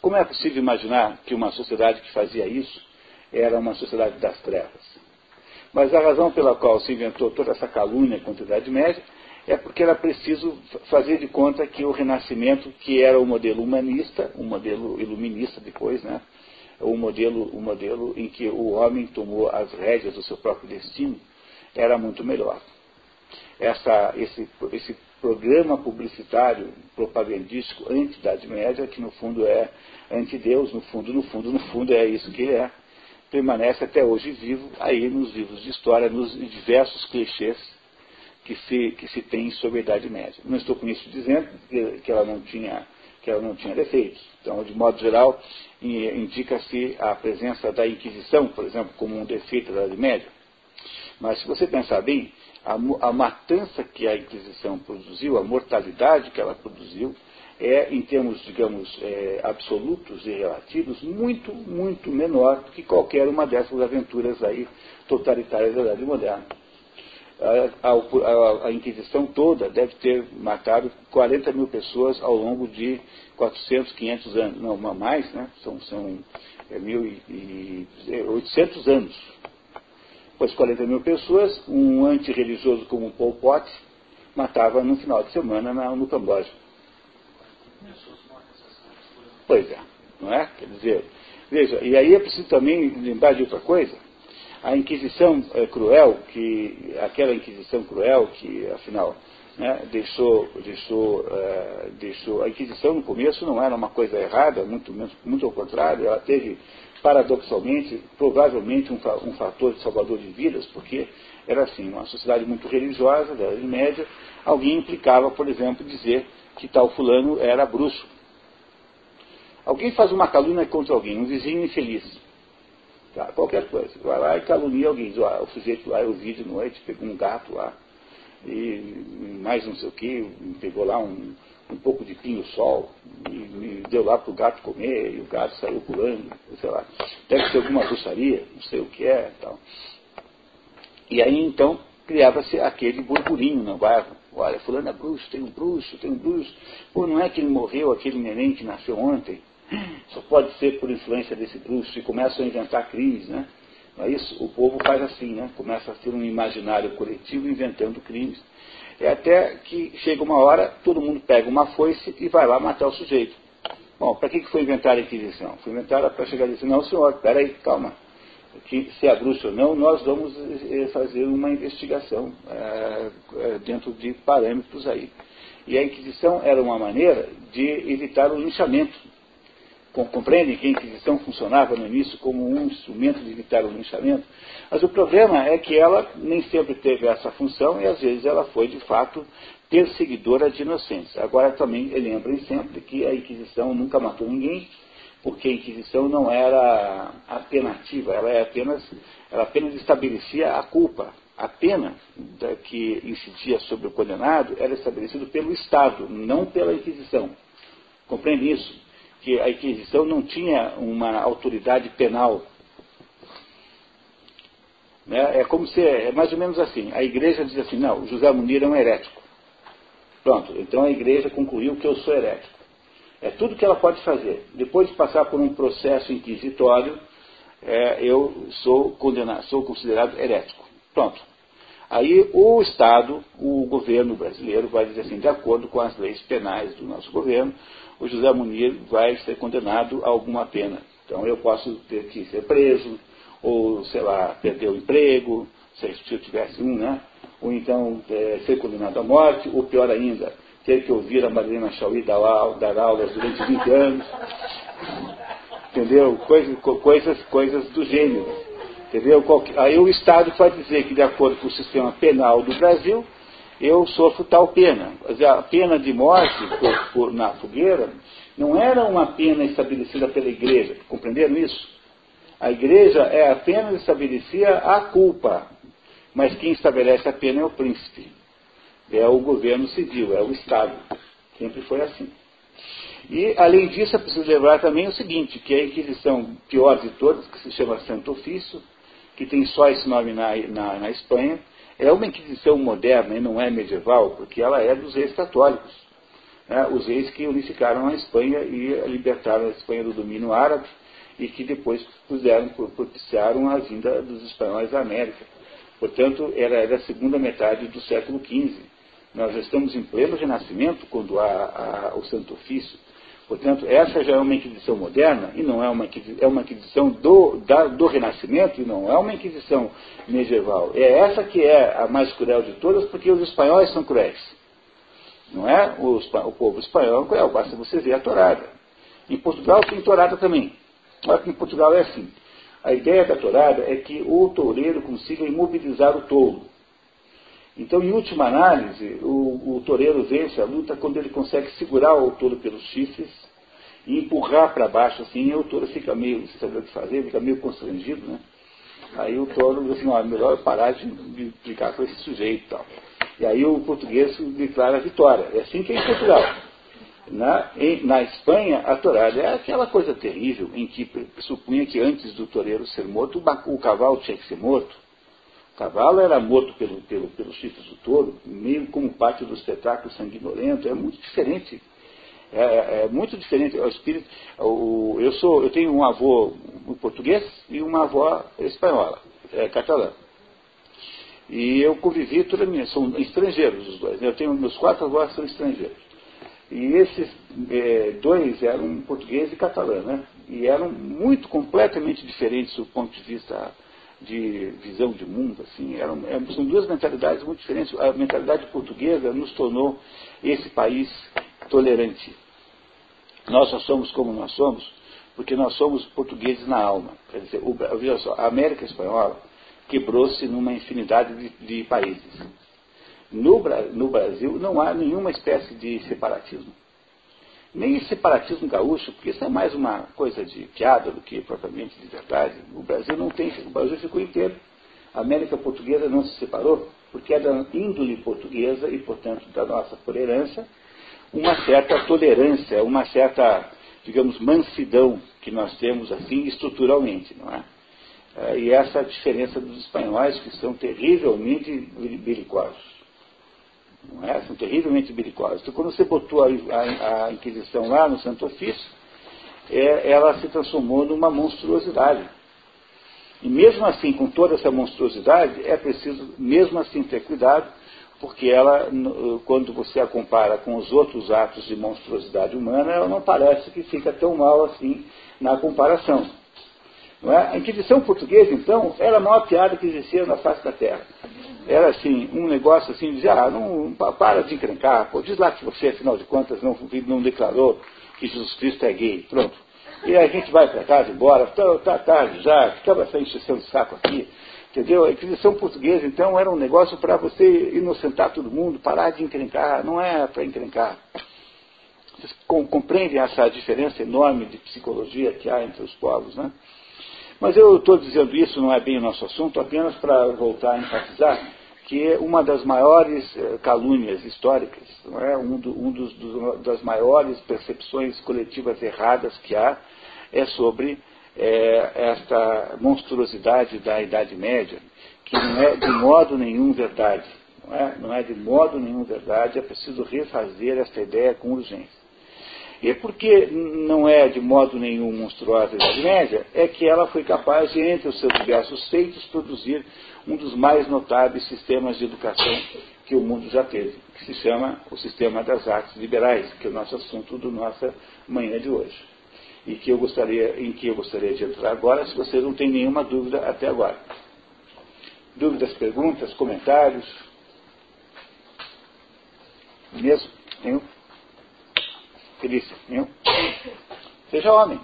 Como é possível imaginar que uma sociedade que fazia isso era uma sociedade das trevas? Mas a razão pela qual se inventou toda essa calúnia contra a Idade Média é porque era preciso fazer de conta que o Renascimento, que era o modelo humanista, o modelo iluminista depois, né, o modelo, o modelo em que o homem tomou as rédeas do seu próprio destino, era muito melhor. Essa, esse, esse programa publicitário propagandístico anti-Idade Média, que no fundo é anti-Deus, no fundo, no fundo, no fundo é isso que ele é, permanece até hoje vivo aí nos livros de história, nos diversos clichês que se, que se tem sobre a Idade Média. Não estou com isso dizendo que, que ela não tinha que ela não tinha defeitos. Então, de modo geral, indica-se a presença da Inquisição, por exemplo, como um defeito da Idade Média. Mas se você pensar bem, a, a matança que a Inquisição produziu, a mortalidade que ela produziu, é, em termos, digamos, é, absolutos e relativos, muito, muito menor do que qualquer uma dessas aventuras aí totalitárias da Idade Moderna a, a, a, Inquisição toda deve ter matado 40 mil pessoas ao longo de 400, 500 anos, não mais, né? São, são é, mil e, 800 anos. Pois 40 mil pessoas, um antirreligioso como Pol Pot matava no final de semana na, no Camboja. Pois é, não é? Quer dizer, veja, e aí é preciso também lembrar de outra coisa a Inquisição é, cruel, que aquela Inquisição cruel que, afinal, né, deixou, deixou, uh, deixou. A Inquisição no começo não era uma coisa errada, muito, muito ao contrário, ela teve, paradoxalmente, provavelmente um, um fator de salvador de vidas, porque era assim, uma sociedade muito religiosa, da Idade Média, alguém implicava, por exemplo, dizer que tal fulano era bruxo. Alguém faz uma calúnia contra alguém, um vizinho infeliz tá? qualquer coisa. Vai lá e calunia alguém. Diz, ah, o sujeito lá, eu vi de noite, pegou um gato lá, e mais não sei o que, pegou lá um, um pouco de pinho-sol, e, e, deu lá para o gato comer, e o gato saiu pulando, sei lá. Deve ser alguma bruxaria, não sei o que é tal. E aí então criava-se aquele burburinho no bairro. Olha, fulano é bruxo, tem um bruxo, tem um bruxo. Pô, não é que ele morreu, aquele neném que nasceu ontem? Só pode ser por influência desse bruxo e começam a inventar crimes, né? Não é isso? O povo faz assim, né? Começa a ter um imaginário coletivo inventando crimes. É até que chega uma hora, todo mundo pega uma foice e vai lá matar o sujeito. Bom, para que foi inventada a Inquisição? Foi inventada para chegar e dizer, não senhor, peraí, calma. Que, se é bruxo ou não, nós vamos eh, fazer uma investigação é, dentro de parâmetros aí. E a Inquisição era uma maneira de evitar o linchamento compreendem que a Inquisição funcionava no início como um instrumento de evitar o linchamento, mas o problema é que ela nem sempre teve essa função e às vezes ela foi de fato perseguidora de inocentes. Agora também lembrem sempre que a Inquisição nunca matou ninguém, porque a Inquisição não era apenativa, ela, é apenas, ela apenas estabelecia a culpa. A pena que incidia sobre o condenado era estabelecida pelo Estado, não pela Inquisição. Compreende isso? Que a Inquisição não tinha uma autoridade penal. Né? É como se, é mais ou menos assim, a igreja diz assim, não, José Munir é um herético. Pronto, então a igreja concluiu que eu sou herético. É tudo que ela pode fazer. Depois de passar por um processo inquisitório, é, eu sou condenado, sou considerado herético. Pronto. Aí o Estado, o governo brasileiro, vai dizer assim, de acordo com as leis penais do nosso governo, o José Munir vai ser condenado a alguma pena. Então eu posso ter que ser preso, ou, sei lá, perder o emprego, se eu tivesse um, né? Ou então é, ser condenado à morte, ou pior ainda, ter que ouvir a Marina Chauí dar, dar aulas durante 20 anos. Entendeu? Coisas, coisas, coisas do gênero. Entendeu? Aí o Estado pode dizer que, de acordo com o sistema penal do Brasil, eu sofro tal pena. A pena de morte por, por, na fogueira não era uma pena estabelecida pela igreja. Compreenderam isso? A igreja é apenas estabelecia a culpa, mas quem estabelece a pena é o príncipe, é o governo civil, é o Estado. Sempre foi assim. E, além disso, é preciso lembrar também o seguinte, que a Inquisição pior de todas, que se chama Santo Ofício, que tem só esse nome na, na, na Espanha, é uma Inquisição moderna e não é medieval, porque ela é dos reis católicos. Né? Os reis que unificaram a Espanha e libertaram a Espanha do domínio árabe e que depois puseram, propiciaram a vinda dos espanhóis da América. Portanto, era, era a segunda metade do século XV. Nós estamos em pleno renascimento quando há, há o Santo Ofício. Portanto, essa já é uma Inquisição moderna e não é uma é uma Inquisição do, da, do Renascimento e não é uma Inquisição medieval. É essa que é a mais cruel de todas, porque os espanhóis são cruéis. Não é? O, o povo espanhol é cruel, basta você ver a torada. Em Portugal tem torada também. Olha que em Portugal é assim. A ideia da torada é que o toureiro consiga imobilizar o touro. Então, em última análise, o, o toureiro vence a luta quando ele consegue segurar o touro pelos chifres e empurrar para baixo, assim, e o touro fica meio, sem saber o que fazer, fica meio constrangido, né? Aí o touro diz assim, ó, melhor parar de, de ficar com esse sujeito e tal. E aí o português declara a vitória. É assim que é em Portugal. Na, em, na Espanha, a torada é aquela coisa terrível em que supunha que antes do toureiro ser morto, o, o cavalo tinha que ser morto cavalo era morto pelo, pelo, pelos chifres do touro, meio como parte do espetáculo sanguinolento, é muito diferente. É, é, é muito diferente. O espírito, o, eu, sou, eu tenho um avô português e uma avó espanhola, é, catalã. E eu convivi toda a minha, são estrangeiros os dois. Eu tenho, meus quatro avós são estrangeiros. E esses é, dois eram português e catalã, né? E eram muito completamente diferentes do ponto de vista de visão de mundo, assim, eram, são duas mentalidades muito diferentes. A mentalidade portuguesa nos tornou esse país tolerante. Nós só somos como nós somos porque nós somos portugueses na alma. Quer dizer, o, veja só, a América Espanhola quebrou-se numa infinidade de, de países. No, no Brasil não há nenhuma espécie de separatismo nem separatismo gaúcho, porque isso é mais uma coisa de piada do que propriamente de verdade. O Brasil não tem, o Brasil ficou inteiro. A América Portuguesa não se separou, porque é da índole portuguesa e, portanto, da nossa tolerância, uma certa tolerância, uma certa, digamos, mansidão que nós temos assim estruturalmente, não é? é e essa diferença dos espanhóis, que são terrivelmente belicosos não é? São terrivelmente belicosas. Então, quando você botou a, a, a Inquisição lá no Santo Ofício, é, ela se transformou numa monstruosidade. E mesmo assim, com toda essa monstruosidade, é preciso, mesmo assim, ter cuidado, porque ela, quando você a compara com os outros atos de monstruosidade humana, ela não parece que fica tão mal assim na comparação. É? A Inquisição portuguesa, então, era a maior piada que existia na face da Terra. Era assim, um negócio assim, dizia, ah, não, para de encrencar, pô, diz lá que você, afinal de contas, não, não declarou que Jesus Cristo é gay, pronto. E a gente vai para casa embora, está tá tarde já, acaba essa encheção de saco aqui. Entendeu? A Inquisição portuguesa, então, era um negócio para você inocentar todo mundo, parar de encrencar, não é para encrencar. Vocês compreendem essa diferença enorme de psicologia que há entre os povos, né? Mas eu estou dizendo isso, não é bem o nosso assunto, apenas para voltar a enfatizar que uma das maiores eh, calúnias históricas, não é? um, do, um dos, dos, das maiores percepções coletivas erradas que há, é sobre é, esta monstruosidade da Idade Média, que não é de modo nenhum verdade. Não é, não é de modo nenhum verdade, é preciso refazer esta ideia com urgência. E porque não é de modo nenhum monstruosa a Idade Média, é que ela foi capaz de, entre os seus diversos feitos, produzir um dos mais notáveis sistemas de educação que o mundo já teve, que se chama o sistema das artes liberais, que é o nosso assunto da nossa manhã de hoje. E que eu gostaria, em que eu gostaria de entrar agora, se você não tem nenhuma dúvida até agora. Dúvidas, perguntas, comentários? Mesmo? Nenhum? Felícia, nenhum? Seja homem.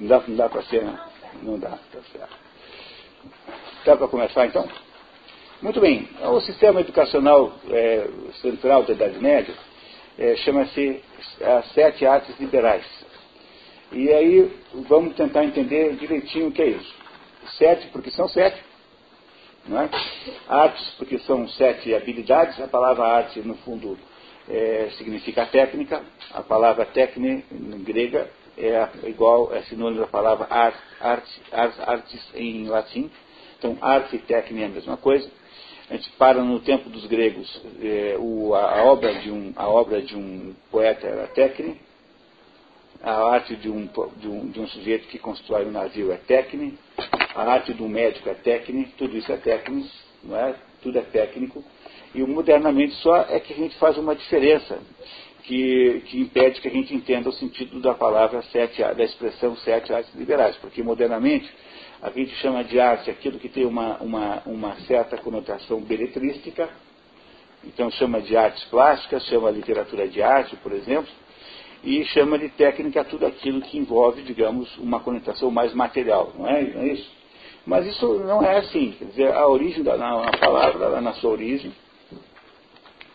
Não dá, não dá para ser, né? Não dá, tá certo. Dá para começar então? Muito bem. O sistema educacional é, central da Idade Média é, chama-se as sete artes liberais. E aí vamos tentar entender direitinho o que é isso. Sete, porque são sete. Não é? Artes, porque são sete habilidades. A palavra arte, no fundo, é, significa técnica. A palavra técnica, grega, é igual, é sinônimo da palavra art, art, art, artes em latim. Então, arte e técnica é a mesma coisa. A gente para no tempo dos gregos, é, o, a, a, obra de um, a obra de um poeta era técnica, a arte de um, de, um, de um sujeito que constrói um navio é técnica, a arte de um médico é técnica, tudo isso é técnico, não é? tudo é técnico. E modernamente só é que a gente faz uma diferença que, que, impede que a gente entenda o sentido da palavra sete, da expressão sete artes liberais, porque modernamente a gente chama de arte aquilo que tem uma, uma, uma certa conotação beletrística, então chama de artes plásticas, chama literatura de arte, por exemplo, e chama de técnica tudo aquilo que envolve, digamos, uma conotação mais material, não é, não é isso? Mas isso não é assim, quer dizer, a origem da na, palavra, na sua origem,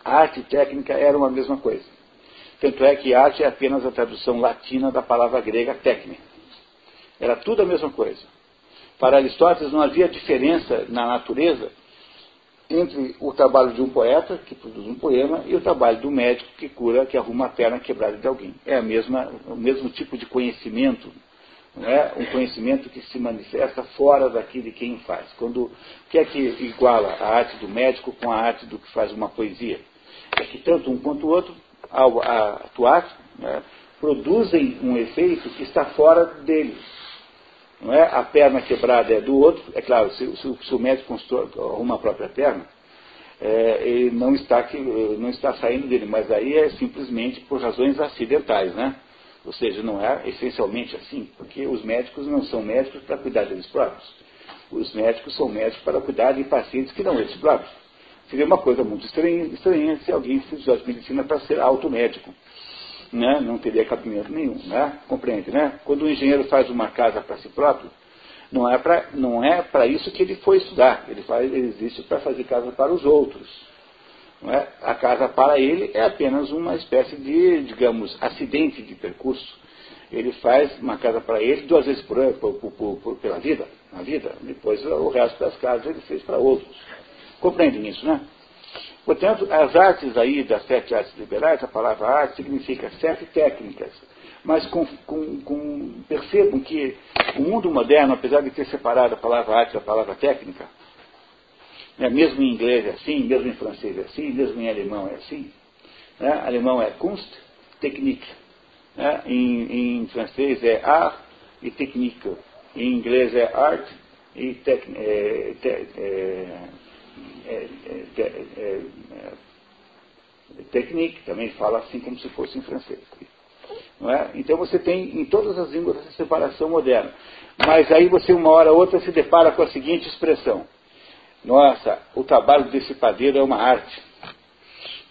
arte e técnica eram a mesma coisa. Tanto é que arte é apenas a tradução latina da palavra grega técnica. Era tudo a mesma coisa. Para Aristóteles não havia diferença na natureza entre o trabalho de um poeta, que produz um poema, e o trabalho do médico que cura, que arruma a perna quebrada de alguém. É a mesma, o mesmo tipo de conhecimento, não é? um conhecimento que se manifesta fora daqui de quem faz. Quando, o que é que iguala a arte do médico com a arte do que faz uma poesia? É que tanto um quanto o outro, ao atuar, né, produzem um efeito que está fora deles não é? A perna quebrada é do outro, é claro, se, se, se o médico constrói, arruma a própria perna, é, ele não está, aqui, não está saindo dele, mas aí é simplesmente por razões acidentais, né? Ou seja, não é essencialmente assim, porque os médicos não são médicos para cuidar deles próprios. Os médicos são médicos para cuidar de pacientes que não eles próprios. Seria uma coisa muito estranha, estranha se alguém fizesse medicina para ser automédico né, não teria cabimento nenhum, né? Compreende, né? Quando o engenheiro faz uma casa para si próprio, não é para é isso que ele foi estudar. Ele faz, ele existe para fazer casa para os outros. Não é? A casa para ele é apenas uma espécie de, digamos, acidente de percurso. Ele faz uma casa para ele duas vezes por ano, por, por, por, pela vida, na vida. Depois o resto das casas ele fez para outros. Compreendem isso, né? Portanto, as artes aí, das sete artes liberais, a palavra arte significa sete técnicas. Mas com, com, com, percebam que o mundo moderno, apesar de ter separado a palavra arte da palavra técnica, né, mesmo em inglês é assim, mesmo em francês é assim, mesmo em alemão é assim. Né, alemão é Kunst, Technik. Né, em, em, francês é art e technique. Em inglês é art e technique. É, é, é, technique, também fala assim como se fosse em francês. É? Então você tem em todas as línguas essa separação moderna. Mas aí você uma hora ou outra se depara com a seguinte expressão. Nossa, o trabalho desse padeiro é uma arte.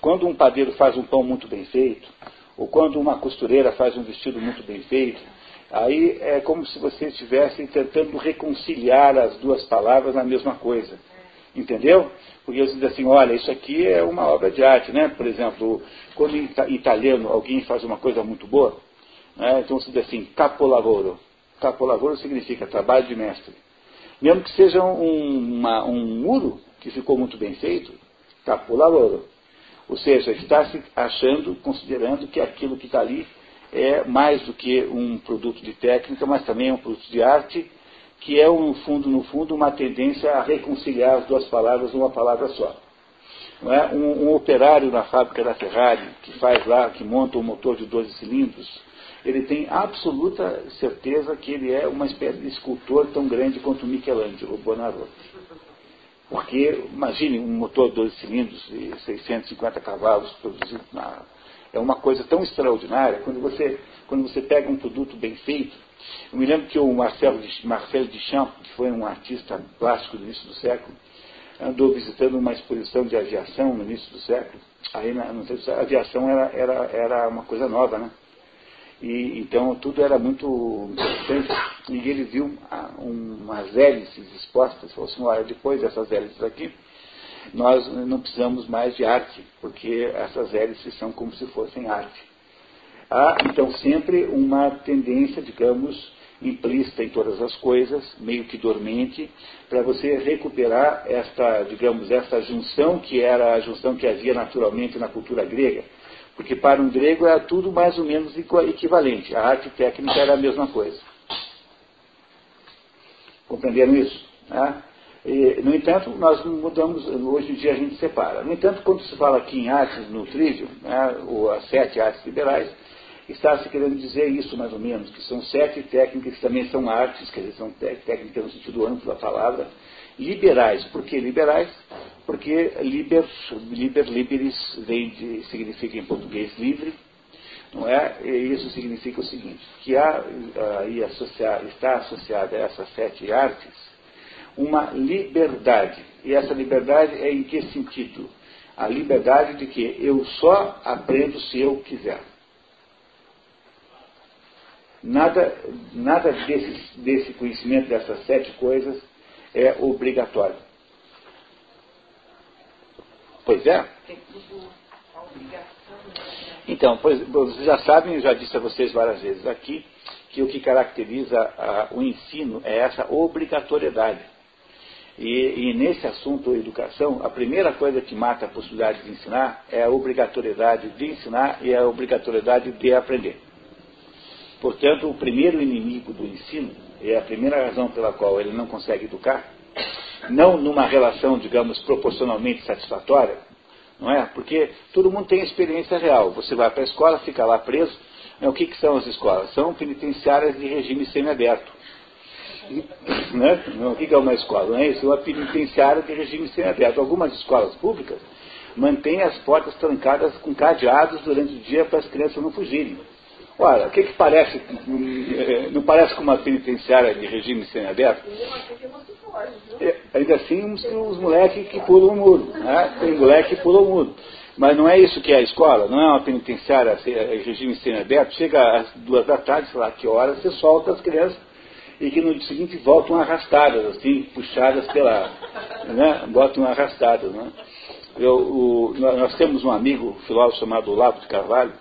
Quando um padeiro faz um pão muito bem feito, ou quando uma costureira faz um vestido muito bem feito, aí é como se você estivesse tentando reconciliar as duas palavras na mesma coisa. Entendeu? Porque você diz assim, olha, isso aqui é uma obra de arte, né? Por exemplo, quando em italiano alguém faz uma coisa muito boa, né? então você diz assim, capolavoro. Capolavoro significa trabalho de mestre. Mesmo que seja um, uma, um muro que ficou muito bem feito, capolavoro. Ou seja, está se achando, considerando que aquilo que está ali é mais do que um produto de técnica, mas também é um produto de arte que é, no fundo, no fundo, uma tendência a reconciliar as duas palavras numa palavra só. Não é? um, um operário na fábrica da Ferrari, que faz lá, que monta um motor de 12 cilindros, ele tem absoluta certeza que ele é uma espécie de escultor tão grande quanto Michelangelo Bonarotti. Porque, imagine um motor de 12 cilindros e 650 cavalos produzido na. É uma coisa tão extraordinária. Quando você, quando você pega um produto bem feito, eu me lembro que o Marcelo, Marcelo Duchamp, que foi um artista plástico do início do século, andou visitando uma exposição de aviação no início do século. Aí, não sei se a aviação era, era, era uma coisa nova, né? E, então tudo era muito interessante. E ele viu umas hélices expostas, falou assim, olha, depois dessas hélices aqui, nós não precisamos mais de arte, porque essas hélices são como se fossem arte. Há, então, sempre uma tendência, digamos, implícita em todas as coisas, meio que dormente, para você recuperar esta, digamos, essa junção que era a junção que havia naturalmente na cultura grega, porque para um grego era tudo mais ou menos equivalente. A arte técnica era a mesma coisa. Compreenderam isso? Né? E, no entanto, nós mudamos, hoje em dia a gente separa. No entanto, quando se fala aqui em artes no Trivium, né, ou as sete artes liberais, está se querendo dizer isso mais ou menos, que são sete técnicas que também são artes, quer dizer, são técnicas no sentido amplo da palavra, liberais. Por que liberais? Porque liber, liber liberis vem de, significa em português livre, não é? E isso significa o seguinte, que há aí associar, está associada a essas sete artes uma liberdade. E essa liberdade é em que sentido? A liberdade de que eu só aprendo se eu quiser. Nada, nada desse, desse conhecimento dessas sete coisas é obrigatório. Pois é. Então, pois, vocês já sabem, eu já disse a vocês várias vezes aqui, que o que caracteriza a, o ensino é essa obrigatoriedade. E, e, nesse assunto educação, a primeira coisa que mata a possibilidade de ensinar é a obrigatoriedade de ensinar e a obrigatoriedade de aprender. Portanto, o primeiro inimigo do ensino, e é a primeira razão pela qual ele não consegue educar, não numa relação, digamos, proporcionalmente satisfatória, não é? Porque todo mundo tem experiência real. Você vai para a escola, fica lá preso. O que, que são as escolas? São penitenciárias de regime semiaberto. Né? O que é uma escola? Não é isso? É uma penitenciária de regime semiaberto. Algumas escolas públicas mantêm as portas trancadas com cadeados durante o dia para as crianças não fugirem. Olha, o que, que parece? Não parece com uma penitenciária de regime semiaberto? É, ainda assim, os, os moleques que pulam o muro. Né? Tem moleque que pula o muro. Mas não é isso que é a escola, não é uma penitenciária em regime semiaberto. Chega às duas da tarde, sei lá que hora, você solta as crianças e que no dia seguinte voltam arrastadas, assim, puxadas pela. Né? Botam arrastadas. Né? Eu, o, nós temos um amigo, um filósofo chamado Olavo de Carvalho,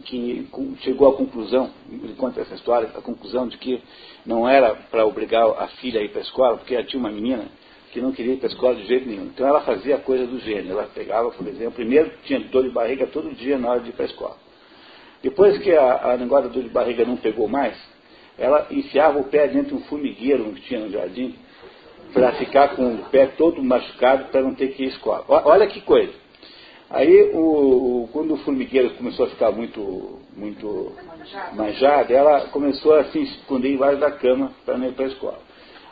que chegou à conclusão, ele conta essa história, a conclusão de que não era para obrigar a filha a ir para a escola, porque tinha uma menina que não queria ir para a escola de jeito nenhum. Então ela fazia a coisa do gênero. Ela pegava, por exemplo, primeiro tinha dor de barriga todo dia na hora de ir para a escola. Depois que a, a negócio da dor de barriga não pegou mais, ela enfiava o pé dentro de um formigueiro que tinha no jardim, para ficar com o pé todo machucado para não ter que ir à escola. Olha que coisa. Aí, o, quando o formigueiro começou a ficar muito, muito manjado, ela começou a se esconder embaixo da cama para ir para a escola.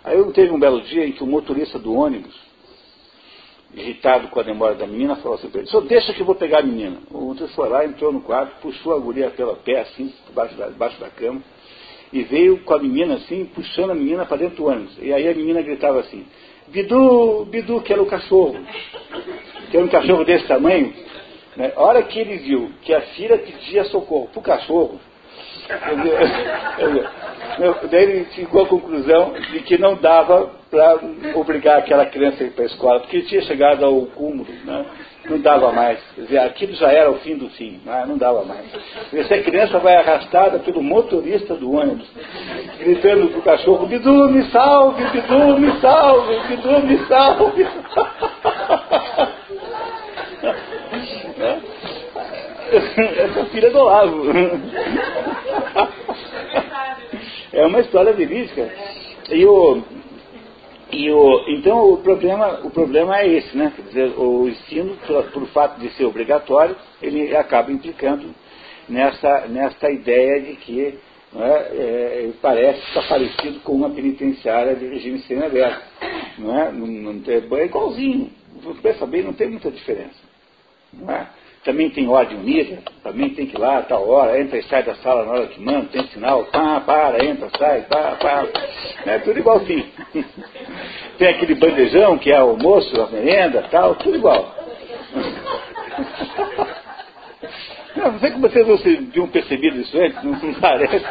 Aí teve um belo dia em que o motorista do ônibus, irritado com a demora da menina, falou assim para ele, só deixa que eu vou pegar a menina. O motorista foi lá, entrou no quarto, puxou a guria pelo pé, assim, debaixo da, debaixo da cama, e veio com a menina assim, puxando a menina para dentro do ônibus. E aí a menina gritava assim, Bidu, Bidu, que era o cachorro. Era um cachorro desse tamanho. Né? A hora que ele viu que a filha pedia socorro para o cachorro, daí ele chegou à conclusão de que não dava para obrigar aquela criança a ir para a escola, porque ele tinha chegado ao cúmulo, né? não dava mais. Quer dizer, aquilo já era o fim do fim, né? não dava mais. Essa criança vai arrastada pelo motorista do ônibus, gritando para o cachorro, Bidu, me salve, Bidu, me salve, Bidu, me salve. Essa filha do Olavo. É uma história verídica. E o, e o, então o problema, o problema é esse, né? Quer dizer, o ensino, por, por fato de ser obrigatório, ele acaba implicando nessa, nessa ideia de que é, é, parece estar parecido com uma penitenciária de regime semiaberto. Não é? Não, não, é igualzinho. Pensa bem, não tem muita diferença. Não é? Também tem ordem unida, também tem que ir lá, tal hora, entra e sai da sala na hora que manda, tem sinal, pá, para, entra, sai, pá, pá. É tudo igualzinho. tem aquele bandejão que é o almoço, a merenda, tal, tudo igual. Não, sei que vocês não tinham percebido isso antes, não, parece.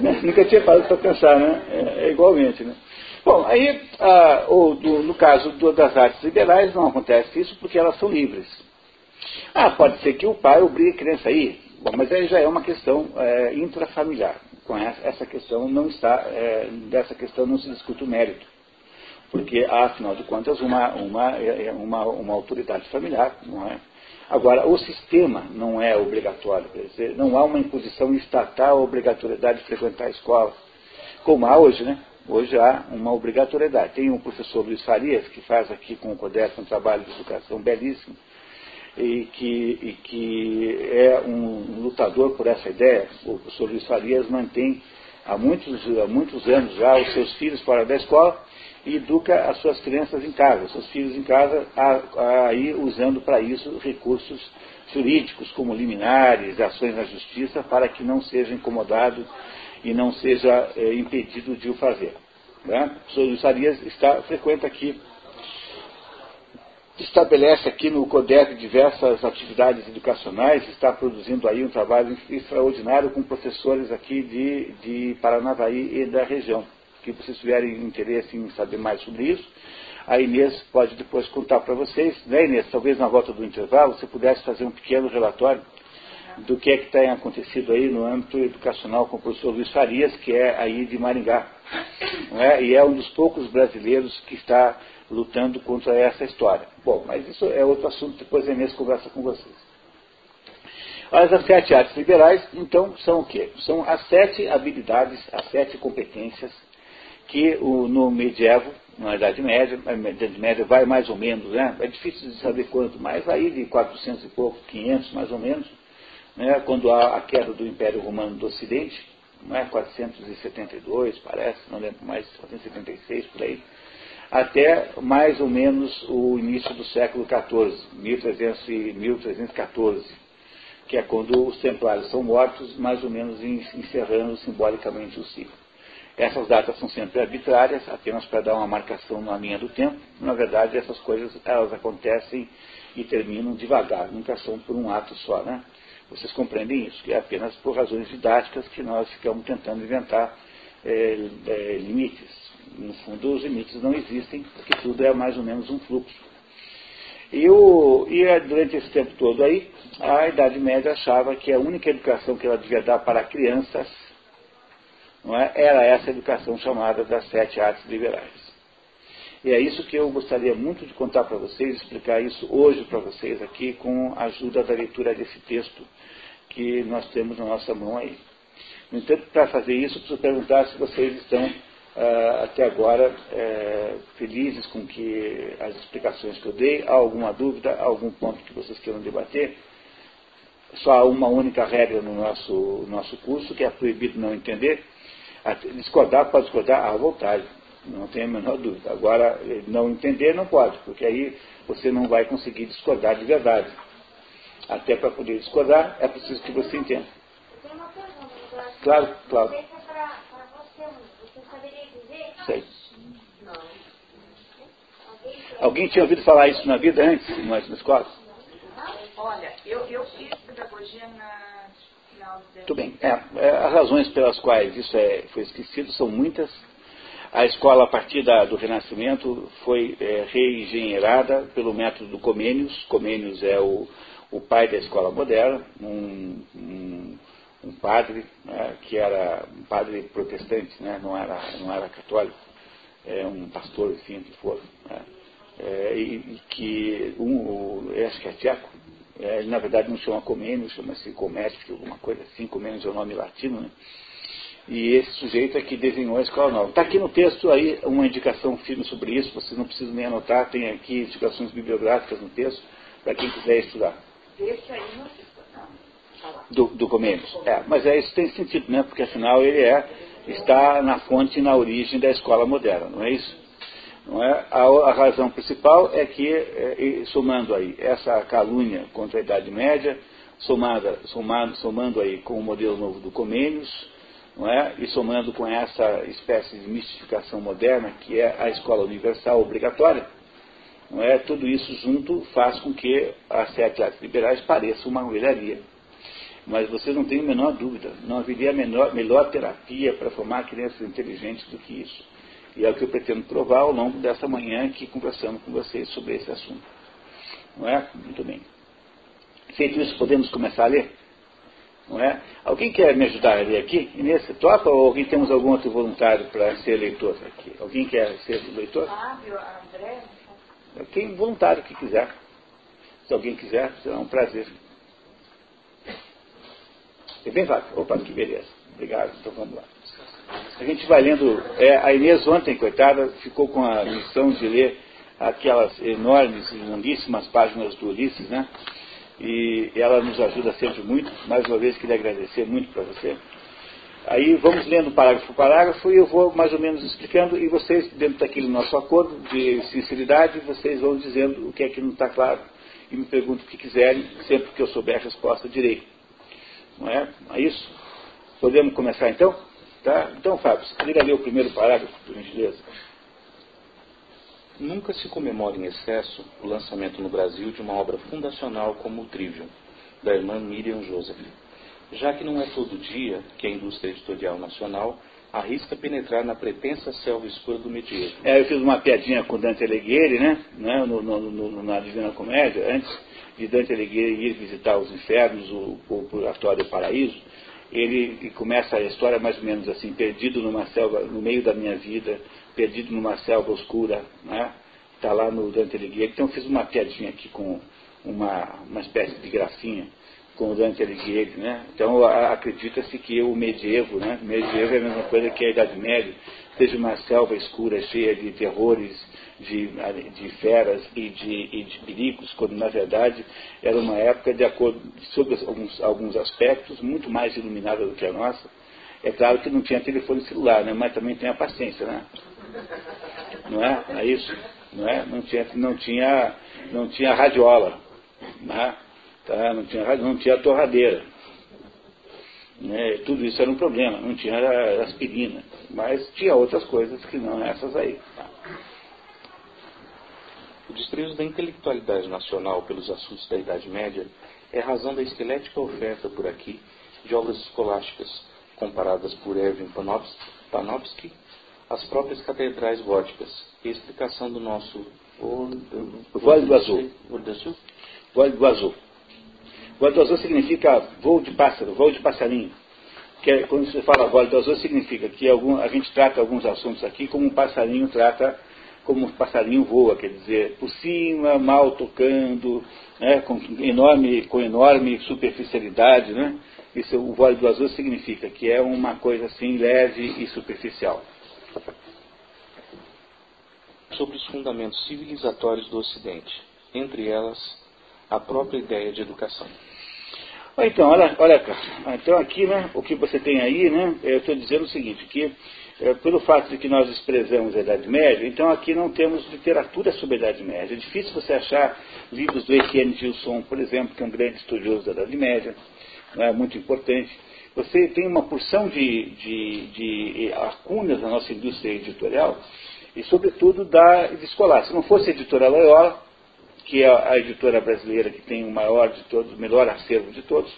Nunca tinha parado para pensar, né? É, é, igualmente, né? Bom, aí, ah, ou do, no caso do, das artes liberais, não acontece isso porque elas são livres. Ah, pode ser que o pai obrigue a criança a ir. Bom, mas aí já é uma questão é, intrafamiliar. Com essa, essa, questão não está, é, dessa questão não se discute o mérito. Porque afinal de contas, uma, uma, é uma, uma autoridade familiar, não é? Agora, o sistema não é obrigatório, quer dizer, não há uma imposição estatal obrigatoriedade de frequentar a escola, como há hoje, né? Hoje há uma obrigatoriedade. Tem um professor Luiz Farias, que faz aqui com o CODES um trabalho de educação belíssimo, e que, e que é um lutador por essa ideia. O professor Luiz Farias mantém há muitos, há muitos anos já os seus filhos fora da escola e educa as suas crianças em casa, seus filhos em casa, aí usando para isso recursos jurídicos, como liminares, ações na justiça, para que não seja incomodado e não seja é, impedido de o fazer. Né? O professor Luiz Farias está, frequenta aqui estabelece aqui no CODEP diversas atividades educacionais, está produzindo aí um trabalho extraordinário com professores aqui de, de Paranavaí e da região. Que vocês tiverem interesse em saber mais sobre isso, a Inês pode depois contar para vocês. Né, Inês? Talvez na volta do intervalo você pudesse fazer um pequeno relatório do que é que tem acontecido aí no âmbito educacional com o professor Luiz Farias, que é aí de Maringá. É? E é um dos poucos brasileiros que está lutando contra essa história. Bom, mas isso é outro assunto, depois a Inês conversa com vocês. As sete artes liberais, então, são o quê? São as sete habilidades, as sete competências que o, no medievo, na Idade Média, na Idade Média vai mais ou menos, né? é difícil de saber quanto, mas aí de 400 e pouco, 500 mais ou menos, né? quando há a queda do Império Romano do Ocidente, não é? 472, parece, não lembro mais, 476 por aí, até mais ou menos o início do século XIV, 1300 e 1314, que é quando os templários são mortos, mais ou menos encerrando simbolicamente o ciclo. Essas datas são sempre arbitrárias, apenas para dar uma marcação na linha do tempo. Na verdade, essas coisas elas acontecem e terminam devagar, nunca são por um ato só. Né? Vocês compreendem isso, que é apenas por razões didáticas que nós ficamos tentando inventar é, é, limites no fundo, os limites não existem, porque tudo é mais ou menos um fluxo. E, o, e é, durante esse tempo todo aí, a Idade Média achava que a única educação que ela devia dar para crianças não é, era essa educação chamada das sete artes liberais. E é isso que eu gostaria muito de contar para vocês, explicar isso hoje para vocês aqui, com a ajuda da leitura desse texto que nós temos na nossa mão aí. No entanto, para fazer isso, preciso perguntar se vocês estão uh, até agora é, felizes com que as explicações que eu dei. Há alguma dúvida, algum ponto que vocês queiram debater? Só há uma única regra no nosso, nosso curso, que é proibido não entender. Discordar pode discordar à vontade, não tem a menor dúvida. Agora, não entender não pode, porque aí você não vai conseguir discordar de verdade. Até para poder discordar, é preciso que você entenda. Claro, claro. Sei. Alguém tinha ouvido falar isso na vida antes, na escola? Olha, eu, eu fiz pedagogia na. Tudo bem. É, é, as razões pelas quais isso é, foi esquecido são muitas. A escola, a partir da, do Renascimento, foi é, reengenheirada pelo método do Comênios. Comênios é o, o pai da escola moderna, um, um um padre né, que era um padre protestante, né, não, era, não era católico, é, um pastor, enfim, que for, né, é, e, e, que um, o, acho que é tcheco, é, ele na verdade não chama Comênio, chama-se Comético, alguma coisa assim, Comênio é o nome latino, né? E esse sujeito é que desenhou a escola nova. Está aqui no texto aí uma indicação firme sobre isso, vocês não precisam nem anotar, tem aqui indicações bibliográficas no texto, para quem quiser estudar. Esse aí não do, do Comênios. É, mas é, isso tem sentido, né? Porque afinal ele é, está na fonte e na origem da escola moderna, não é isso? Não é? A, a razão principal é que, é, somando aí essa calúnia contra a Idade Média, somada, somando, somando aí com o modelo novo do Comênios, não é? e somando com essa espécie de mistificação moderna, que é a escola universal obrigatória, Não é? Tudo isso junto faz com que as sete artes liberais pareçam uma velharia. Mas você não tem a menor dúvida, não haveria menor, melhor terapia para formar crianças inteligentes do que isso. E é o que eu pretendo provar ao longo dessa manhã aqui conversando com vocês sobre esse assunto. Não é? Muito bem. Feito isso, podemos começar a ler? Não é? Alguém quer me ajudar a ler aqui? Inês, topa ou alguém temos algum outro voluntário para ser leitor aqui? Alguém quer ser leitor? Fábio, André. Quem voluntário que quiser. Se alguém quiser, será um prazer. É bem fácil. Opa, que beleza. Obrigado. Então vamos lá. A gente vai lendo. É, a Inês ontem, coitada, ficou com a missão de ler aquelas enormes e longuíssimas páginas do Ulisses, né? E ela nos ajuda sempre muito. Mais uma vez, queria agradecer muito para você. Aí vamos lendo parágrafo por parágrafo e eu vou mais ou menos explicando e vocês, dentro daquele nosso acordo de sinceridade, vocês vão dizendo o que é que não está claro e me perguntam o que quiserem, sempre que eu souber a resposta direito. Não é? É isso? Podemos começar então? Tá? Então, Fábio, poderia ler o primeiro parágrafo, por gentileza? Nunca se comemora em excesso o lançamento no Brasil de uma obra fundacional como o Trivium, da irmã Miriam Joseph. Já que não é todo dia que a indústria editorial nacional arrisca penetrar na pretensa selva escura do medievo. É, eu fiz uma piadinha com Dante Alighieri, né, né? No, no, no, na Divina Comédia, antes de Dante Alighieri ir visitar os infernos, o, o purgatório e o paraíso, ele começa a história mais ou menos assim, perdido numa selva, no meio da minha vida, perdido numa selva oscura, né, está lá no Dante Alighieri, então eu fiz uma piadinha aqui com uma, uma espécie de gracinha, com o Dante Alighieri, né? Então acredita-se que o medievo, né? Medievo é a mesma coisa que a Idade Média, seja uma selva escura cheia de terrores, de, de feras e de, e de, perigos, quando na verdade era uma época de acordo sobre alguns, alguns aspectos muito mais iluminada do que a nossa. É claro que não tinha telefone celular, né? Mas também tem a paciência, né? Não é? É isso, não é? Não tinha, não tinha, não tinha radiola, né? Tá? Não, tinha, não tinha torradeira. Né? Tudo isso era um problema, não tinha aspirina. Mas tinha outras coisas que não essas aí. O desprezo da intelectualidade nacional pelos assuntos da Idade Média é razão da esquelética oferta por aqui de obras escolásticas, comparadas por Erwin Panofsky às próprias catedrais góticas, e explicação do nosso Vale do Azul. Vale do Azul. Vale do azul significa voo de pássaro, voo de passarinho. Que é, quando você fala vale do azul, significa que algum, a gente trata alguns assuntos aqui como um passarinho trata, como um passarinho voa, quer dizer, por cima, mal tocando, né, com, enorme, com enorme superficialidade. Né? Isso, o vale do azul significa que é uma coisa assim leve e superficial. Sobre os fundamentos civilizatórios do Ocidente, entre elas a própria ideia de educação. Então, olha, olha. Então aqui, né, o que você tem aí, né, eu estou dizendo o seguinte, que é, pelo fato de que nós desprezamos a Idade Média, então aqui não temos literatura sobre a Idade Média. É difícil você achar livros do Etienne Gilson, por exemplo, que é um grande estudioso da Idade Média, é muito importante. Você tem uma porção de, de, de lacunas na nossa indústria editorial e, sobretudo, da escolar. Se não fosse a editora Loyola, que é a editora brasileira que tem o maior de todos, o melhor acervo de todos.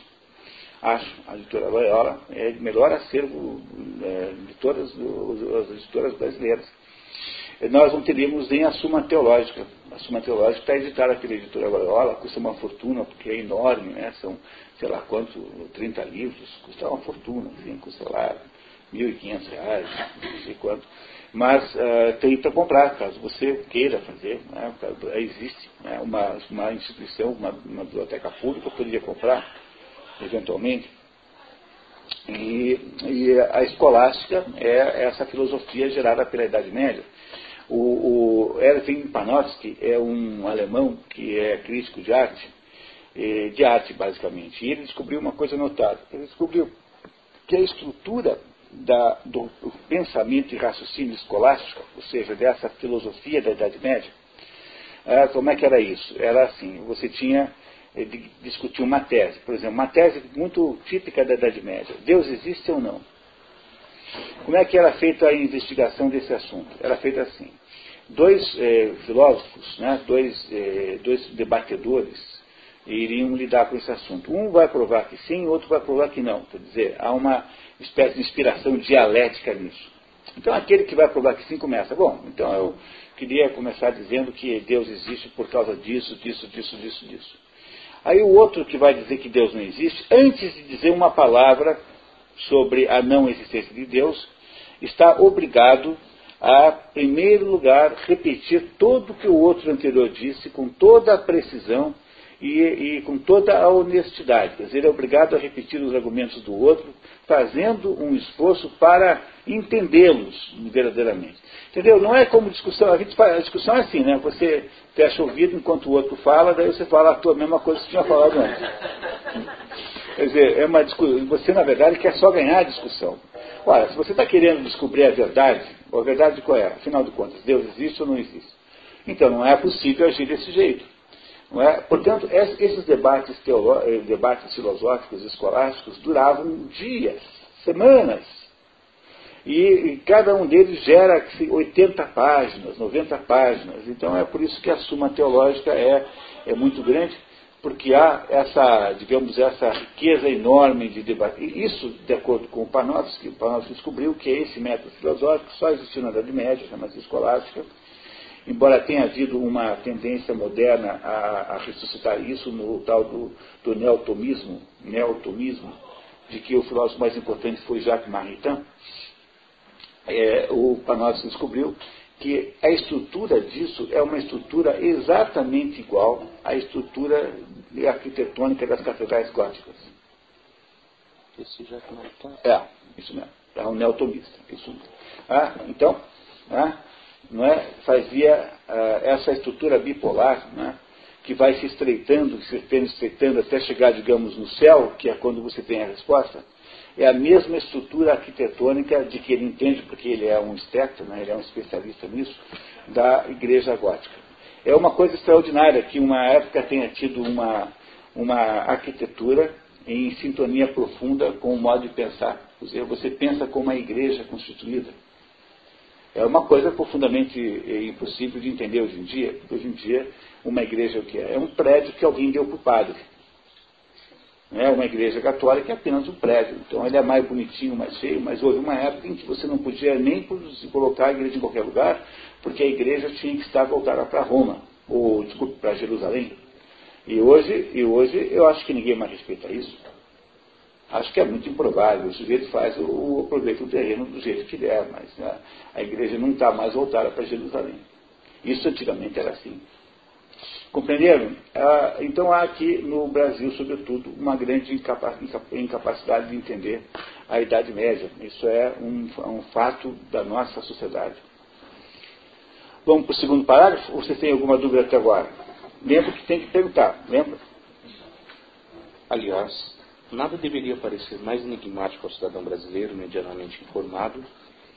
Acho, a editora Loyola é o melhor acervo é, de todas as editoras brasileiras. Nós não teríamos nem a Suma Teológica. A Suma Teológica está editada pela editora Loyola, custa uma fortuna, porque é enorme, né? são, sei lá quanto, 30 livros, custa uma fortuna, enfim, custa lá, 1.500 reais, não sei quanto. Mas uh, tem para comprar, caso você queira fazer. Né? Existe né? uma, uma instituição, uma, uma biblioteca pública poderia comprar, eventualmente. E, e, a escolástica é essa filosofia gerada pela Idade Média. O, o Erwin Panofsky é um alemão que é crítico de arte, de arte basicamente, e ele descobriu uma coisa notável. Ele descobriu que a estrutura da, do, pensamento e raciocínio escolástico, ou seja, dessa filosofia da Idade Média, ah, como é que era isso? Era assim, você tinha eh, discutir uma tese, por exemplo, uma tese muito típica da Idade Média. Deus existe ou não? Como é que era feita a investigação desse assunto? Era feita assim. dois é, filósofos, né, dois, é, dois debatedores, iriam lidar com esse assunto. Um vai provar que sim, outro vai provar que não. Quer dizer, há uma espécie de inspiração dialética nisso. Então aquele que vai provar que sim começa. Bom, então eu queria começar dizendo que Deus existe por causa disso, disso, disso, disso, disso. Aí o outro que vai dizer que Deus não existe, antes de dizer uma palavra sobre a não existência de Deus, está obrigado a, em primeiro lugar, repetir tudo o que o outro anterior disse com toda a precisão e, e, com toda a honestidade. Quer dizer, ele é obrigado a repetir os argumentos do outro, fazendo um esforço para entendê-los verdadeiramente. Entendeu? Não é como discussão, a, gente, a discussão é assim, né? Você fecha o ouvido enquanto o outro fala, daí você fala a tua mesma coisa que você tinha falado antes. Quer dizer, é uma discussão, você na verdade quer só ganhar a discussão. Olha, se você está querendo descobrir a verdade, a verdade qual é? Afinal de contas, Deus existe ou não existe? Então não é possível agir desse jeito. É? Portanto, esses debates, eh, debates filosóficos escolásticos duravam dias, semanas. E, e, cada um deles gera 80 páginas, 90 páginas. Então é por isso que a Suma Teológica é, é muito grande, porque há essa, digamos, essa riqueza enorme de debate. E isso, de acordo com o Panofsky, o Panofsky descobriu que esse método filosófico só existiu na Idade Média, chama-se escolástica, embora tenha havido uma tendência moderna a, a ressuscitar isso no tal do, do neotomismo, neotomismo, de que o filósofo mais importante foi Jacques Maritain, é, o Panofsky descobriu que a estrutura disso é uma estrutura exatamente igual à estrutura arquitetônica das catedrais góticas. Esse Jacques Maritain? É, isso mesmo. É um neotomista. Isso. Ah, então, ah, não é, fazia uh, essa estrutura bipolar, é, que vai se estreitando, se estreitando até chegar, digamos, no céu, que é quando você tem a resposta, é a mesma estrutura arquitetônica de que ele entende, porque ele é um esteta, né, ele é um especialista nisso, da igreja gótica. É uma coisa extraordinária que uma época tenha tido uma, uma arquitetura em sintonia profunda com o modo de pensar. Quer dizer, você pensa como uma igreja constituída é uma coisa profundamente eh, impossível de entender hoje em dia, porque hoje em dia uma igreja é o que é? É um prédio que alguém deu para o padre. É uma igreja católica é apenas um prédio. Então ele é mais bonitinho, mais feio, mas houve uma época em que você não podia nem colocar a igreja em qualquer lugar, porque a igreja tinha que estar voltada para Roma, ou desculpe, para Jerusalém. E hoje, e hoje eu acho que ninguém mais respeita isso. Acho que é muito improvável. O sujeito faz o, o aproveita o terreno do jeito que der, mas né, a igreja não está mais voltada para Jerusalém. Isso antigamente era assim. Compreenderam? Ah, então há aqui no Brasil, sobretudo, uma grande incapacidade de entender a Idade Média. Isso é um, um fato da nossa sociedade. Vamos para o segundo parágrafo? Ou vocês têm alguma dúvida até agora? Lembra que tem que perguntar, lembra? Aliás, Nada deveria parecer mais enigmático ao cidadão brasileiro medianamente informado,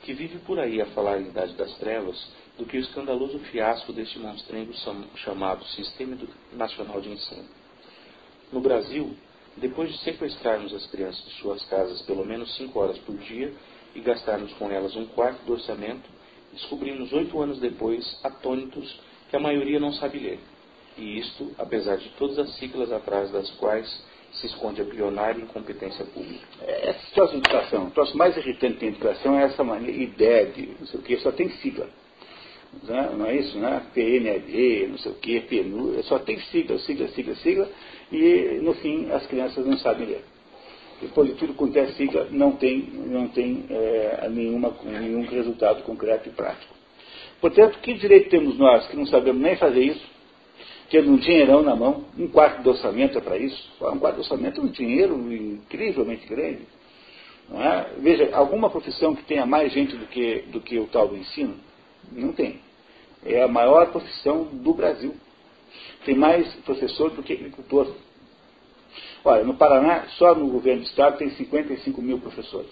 que vive por aí a falar em idade das trevas, do que o escandaloso fiasco deste monstrengo chamado Sistema Nacional de Ensino. No Brasil, depois de sequestrarmos as crianças de suas casas pelo menos cinco horas por dia e gastarmos com elas um quarto do orçamento, descobrimos oito anos depois, atônitos, que a maioria não sabe ler. E isto, apesar de todas as siglas atrás das quais se esconde a bilionária incompetência pública. É, essa situação de educação, o troço mais irritante tem educação é essa maneira, de não sei o que, só tem sigla. Né? Não é isso, né? PNAD, não sei o que, PNU, só tem sigla, sigla, sigla, sigla, e no fim as crianças não sabem ler. Depois de tudo quanto é sigla, não tem, não tem é, nenhuma, nenhum resultado concreto e prático. Portanto, que direito temos nós que não sabemos nem fazer isso, tendo um dinheirão na mão, um quarto de orçamento é para isso. Um quarto de orçamento é um dinheiro incrivelmente grande. É? Veja, alguma profissão que tenha mais gente do que, do que o tal do ensino? Não tem. É a maior profissão do Brasil. Tem mais professor do que agricultor. Olha, no Paraná, só no governo do Estado tem 55 mil professores.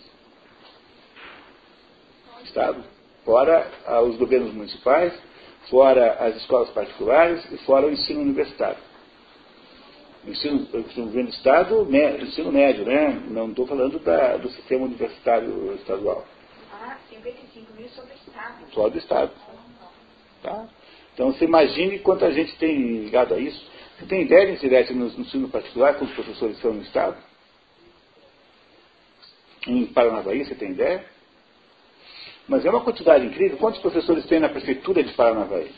Estado. Fora ah, os governos municipais, fora as escolas particulares e fora o ensino universitário. O ensino, o governo do Estado, ensino médio, né? Não estou falando da, do sistema universitário estadual. Ah, 55 mil só do Estado. Só do Estado. Tá? Então você imagine quanta gente tem ligado a isso. Você tem ideia de incidente no, no ensino particular, quantos professores são no Estado? Em Paranavaí, você tem ideia? Mas é uma quantidade incrível. Quantos professores tem na prefeitura de Paranavaí?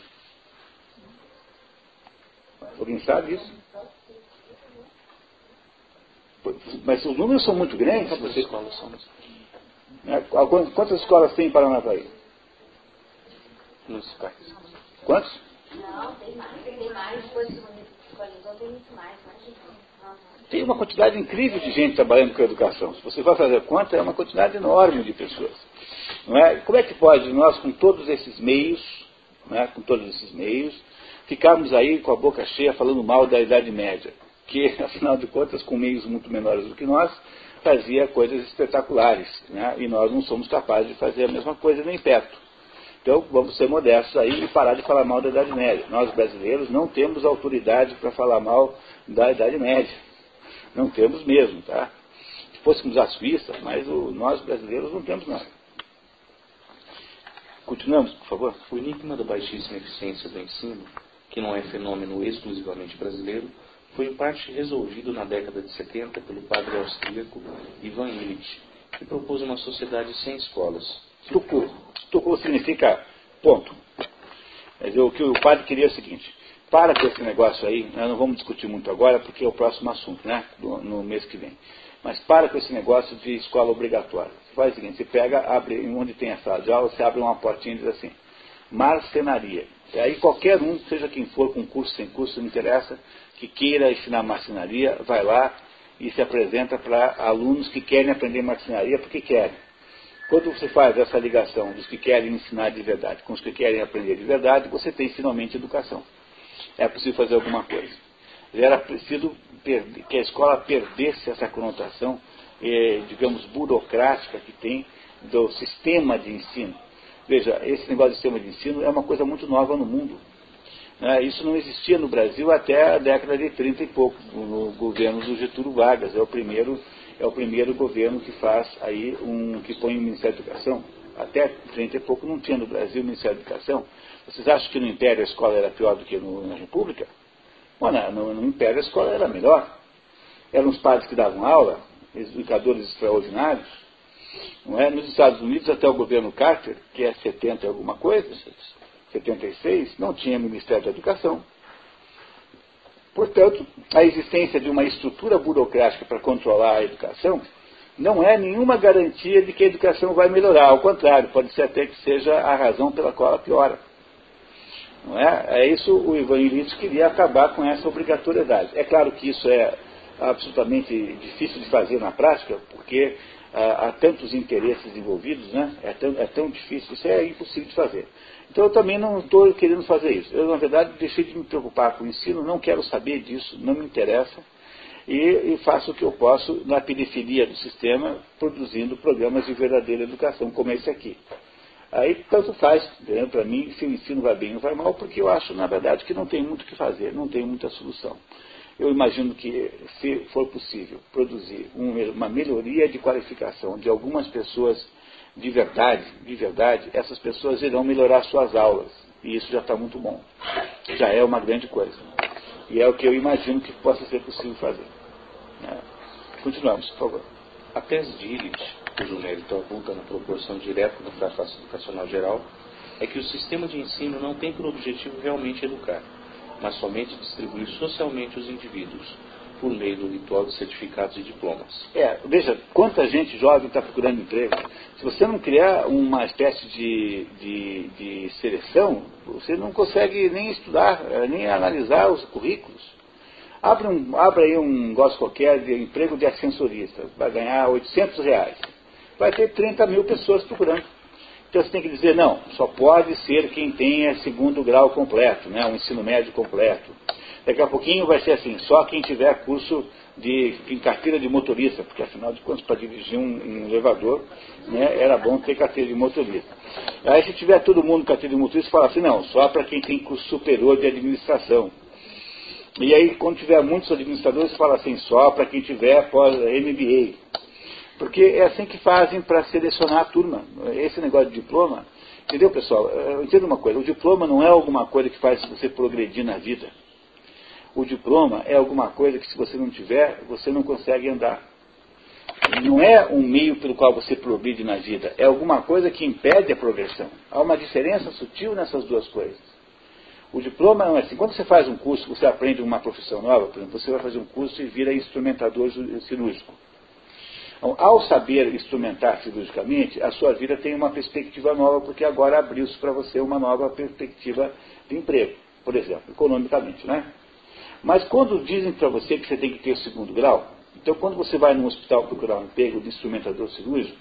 Alguém sabe isso? Mas os números são muito grandes. Quantas escolas são? É, quantas escolas tem em Paranavaí? Municipais. Quantos? Não, tem mais. Tem mais. Depois tem muito mais. Tem uma quantidade incrível de gente trabalhando com educação. Se você vai fazer conta, é uma quantidade enorme de pessoas. Não é? Como é que pode nós, com todos esses meios, é? com todos esses meios, ficarmos aí com a boca cheia falando mal da Idade Média, que, afinal de contas, com meios muito menores do que nós, fazia coisas espetaculares, né? e nós não somos capazes de fazer a mesma coisa nem perto. Então, vamos ser modestos aí e parar de falar mal da Idade Média. Nós, brasileiros, não temos autoridade para falar mal da Idade Média. Não temos mesmo, tá? Se fôssemos a Suíça, mas o, nós, brasileiros, não temos nada. Continuamos, por favor. O enigma da baixíssima eficiência do ensino, que não é fenômeno exclusivamente brasileiro, foi em parte resolvido na década de 70 pelo padre austríaco Ivan Illich, que propôs uma sociedade sem escolas. Tucu. Tucu significa ponto. Mas o que o padre queria é o seguinte: para com esse negócio aí, nós não vamos discutir muito agora, porque é o próximo assunto, né? no mês que vem. Mas para com esse negócio de escola obrigatória. Você faz o seguinte, você pega, abre, onde tem a sala de aula, você abre uma portinha e diz assim, marcenaria. E aí qualquer um, seja quem for, com curso, sem curso, não interessa, que queira ensinar marcenaria, vai lá e se apresenta para alunos que querem aprender marcenaria porque querem. Quando você faz essa ligação dos que querem ensinar de verdade com os que querem aprender de verdade, você tem finalmente educação. É possível fazer alguma coisa era preciso que a escola perdesse essa conotação, eh, digamos, burocrática que tem do sistema de ensino. Veja, esse negócio de sistema de ensino é uma coisa muito nova no mundo. Né? Isso não existia no Brasil até a década de 30 e pouco, no governo do Getúlio Vargas. É o primeiro, é o primeiro governo que faz aí um, que põe o Ministério da Educação. Até 30 e pouco não tinha no Brasil o Ministério da Educação. Vocês acham que no Império a escola era pior do que no, na República? Bom, no, no Império a escola era melhor. Eram os padres que davam aula, educadores extraordinários. Não é? Nos Estados Unidos, até o governo Carter, que é 70 alguma coisa, 76, não tinha Ministério da Educação. Portanto, a existência de uma estrutura burocrática para controlar a educação não é nenhuma garantia de que a educação vai melhorar. Ao contrário, pode ser até que seja a razão pela qual ela piora. Não é? é isso o Ivan Illich queria acabar com essa obrigatoriedade. É claro que isso é absolutamente difícil de fazer na prática, porque ah, há tantos interesses envolvidos, né? é, tão, é tão difícil, isso é impossível de fazer. Então eu também não estou querendo fazer isso. Eu, na verdade, deixei de me preocupar com o ensino, não quero saber disso, não me interessa, e, e faço o que eu posso na periferia do sistema, produzindo programas de verdadeira educação, como esse aqui. Aí tanto faz, para mim, se o ensino vai bem ou vai mal, porque eu acho, na verdade, que não tem muito o que fazer, não tem muita solução. Eu imagino que, se for possível, produzir uma melhoria de qualificação de algumas pessoas de verdade, de verdade, essas pessoas irão melhorar suas aulas. E isso já está muito bom. Já é uma grande coisa. E é o que eu imagino que possa ser possível fazer. É. Continuamos, por favor. A tese de Illich cujo mérito aponta na proporção direta do fracasso educacional geral, é que o sistema de ensino não tem por objetivo realmente educar, mas somente distribuir socialmente os indivíduos, por meio do ritual de certificados e diplomas. É, veja, quanta gente jovem está procurando emprego. Se você não criar uma espécie de, de, de seleção, você não consegue nem estudar, eh, nem analisar os currículos. Abre, um, abre aí um negócio qualquer de emprego de ascensorista, vai ganhar 800 reais vai ter 30 mil pessoas procurando. Então você tem que dizer, não, só pode ser quem tenha segundo grau completo, né, um ensino médio completo. Daqui a pouquinho vai ser assim, só quem tiver curso de em carteira de motorista, porque afinal de contas, para dirigir um, um elevador, né, era bom ter carteira de motorista. Aí se tiver todo mundo carteira de motorista, fala assim, não, só para quem tem curso superior de administração. E aí, quando tiver muitos administradores, fala assim, só para quem tiver pós MBA. Porque é assim que fazem para selecionar a turma. Esse negócio de diploma Entendeu, pessoal? Entenda uma coisa, o diploma não é alguma coisa que faz você progredir na vida. O diploma é alguma coisa que se você não tiver, você não consegue andar. Não é um meio pelo qual você progride na vida, é alguma coisa que impede a progressão. Há uma diferença sutil nessas duas coisas. O diploma não é assim. Quando você faz um curso, você aprende uma profissão nova, por exemplo, você vai fazer um curso e vira instrumentador cirúrgico. Então, ao saber instrumentar cirurgicamente, a sua vida tem uma perspectiva nova, porque agora abriu-se para você uma nova perspectiva de emprego, por exemplo, economicamente, né? Mas quando dizem para você que você tem que ter o segundo grau, então quando você vai no hospital procurar um emprego de instrumentador cirúrgico,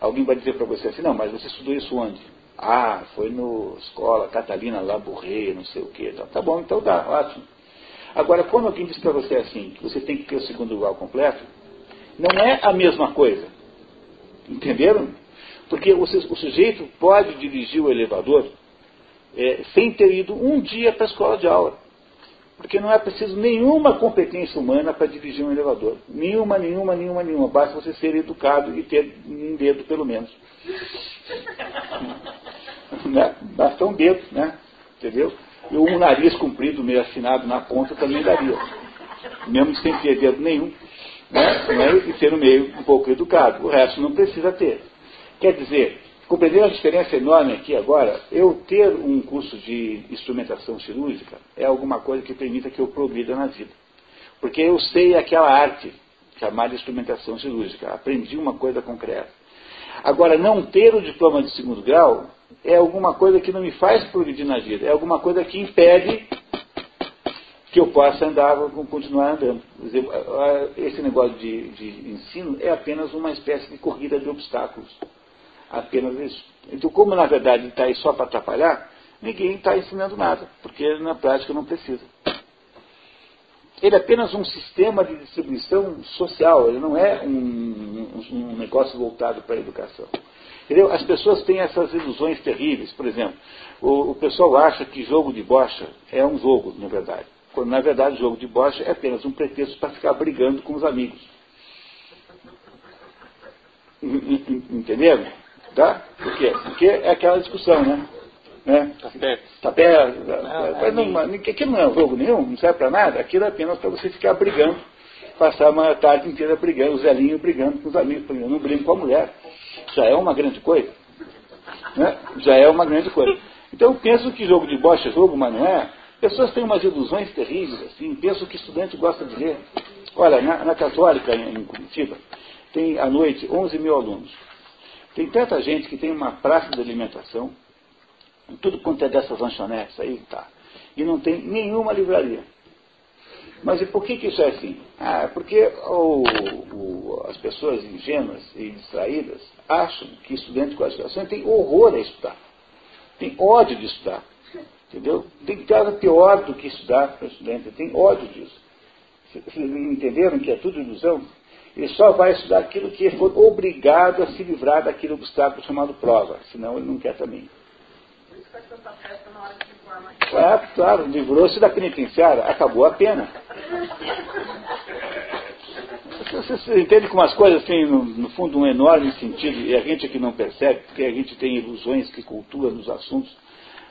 alguém vai dizer para você assim, não, mas você estudou isso onde? Ah, foi no escola Catalina Labourré, não sei o quê. Tá, tá bom, então dá, ótimo. Agora, quando alguém diz para você assim, que você tem que ter o segundo grau completo, não é a mesma coisa. Entenderam? Porque o, o sujeito pode dirigir o elevador é, sem ter ido um dia para a escola de aula. Porque não é preciso nenhuma competência humana para dirigir um elevador. Nenhuma, nenhuma, nenhuma, nenhuma. Basta você ser educado e ter um dedo, pelo menos. né? Basta um dedo, né? Entendeu? E um nariz comprido, meio assinado na ponta, também daria. Mesmo sem ter dedo nenhum. Né? Não E ser no meio um pouco educado. O resto não precisa ter. Quer dizer, compreender a diferença enorme aqui agora, eu ter um curso de instrumentação cirúrgica é alguma coisa que permita que eu progrida na vida. Porque eu sei aquela arte chamada instrumentação cirúrgica. Aprendi uma coisa concreta. Agora, não ter o diploma de segundo grau é alguma coisa que não me faz progredir na vida, é alguma coisa que impede que eu possa andar, continuar andando. Esse negócio de, de ensino é apenas uma espécie de corrida de obstáculos. Apenas isso. Então, como na verdade está aí só para atrapalhar, ninguém está ensinando nada, porque na prática não precisa. Ele é apenas um sistema de distribuição social, ele não é um, um negócio voltado para a educação. Entendeu? As pessoas têm essas ilusões terríveis. Por exemplo, o, o pessoal acha que jogo de bocha é um jogo, na verdade. Quando na verdade o jogo de bocha é apenas um pretexto para ficar brigando com os amigos. Entenderam? Tá? Por quê? Porque é aquela discussão, né? né? Tá perto. Tá perto. Não, aquilo não é um jogo nenhum, não serve para nada. Aquilo é apenas para você ficar brigando. Passar uma tarde inteira brigando, o Zelinho brigando com os amigos. Eu não brigo com a mulher. Já é uma grande coisa. Né? Já é uma grande coisa. Então penso que jogo de bocha é jogo, mas não é. Pessoas têm umas ilusões terríveis, assim, pensam que estudante gosta de ler. Olha, na, na Católica, em, em Curitiba, tem à noite 11 mil alunos. Tem tanta gente que tem uma praça de alimentação, tudo quanto é dessas lanchonetes aí, tá. E não tem nenhuma livraria. Mas e por que, que isso é assim? Ah, porque o, o, as pessoas ingênuas e distraídas acham que estudante com educação tem horror a estudar. Tem ódio de estudar. Entendeu? Tem casa pior do que estudar para estudante. Tem ódio disso. Vocês entenderam que é tudo ilusão? Ele só vai estudar aquilo que for obrigado a se livrar daquele obstáculo chamado prova, senão ele não quer também. Por isso faz tanta festa na hora de forma. Claro, claro, livrou-se da penitenciária, acabou a pena. Você, entende como as coisas têm, no, no, fundo, um enorme sentido, e a gente aqui não percebe, porque a gente tem ilusões que cultuam nos assuntos.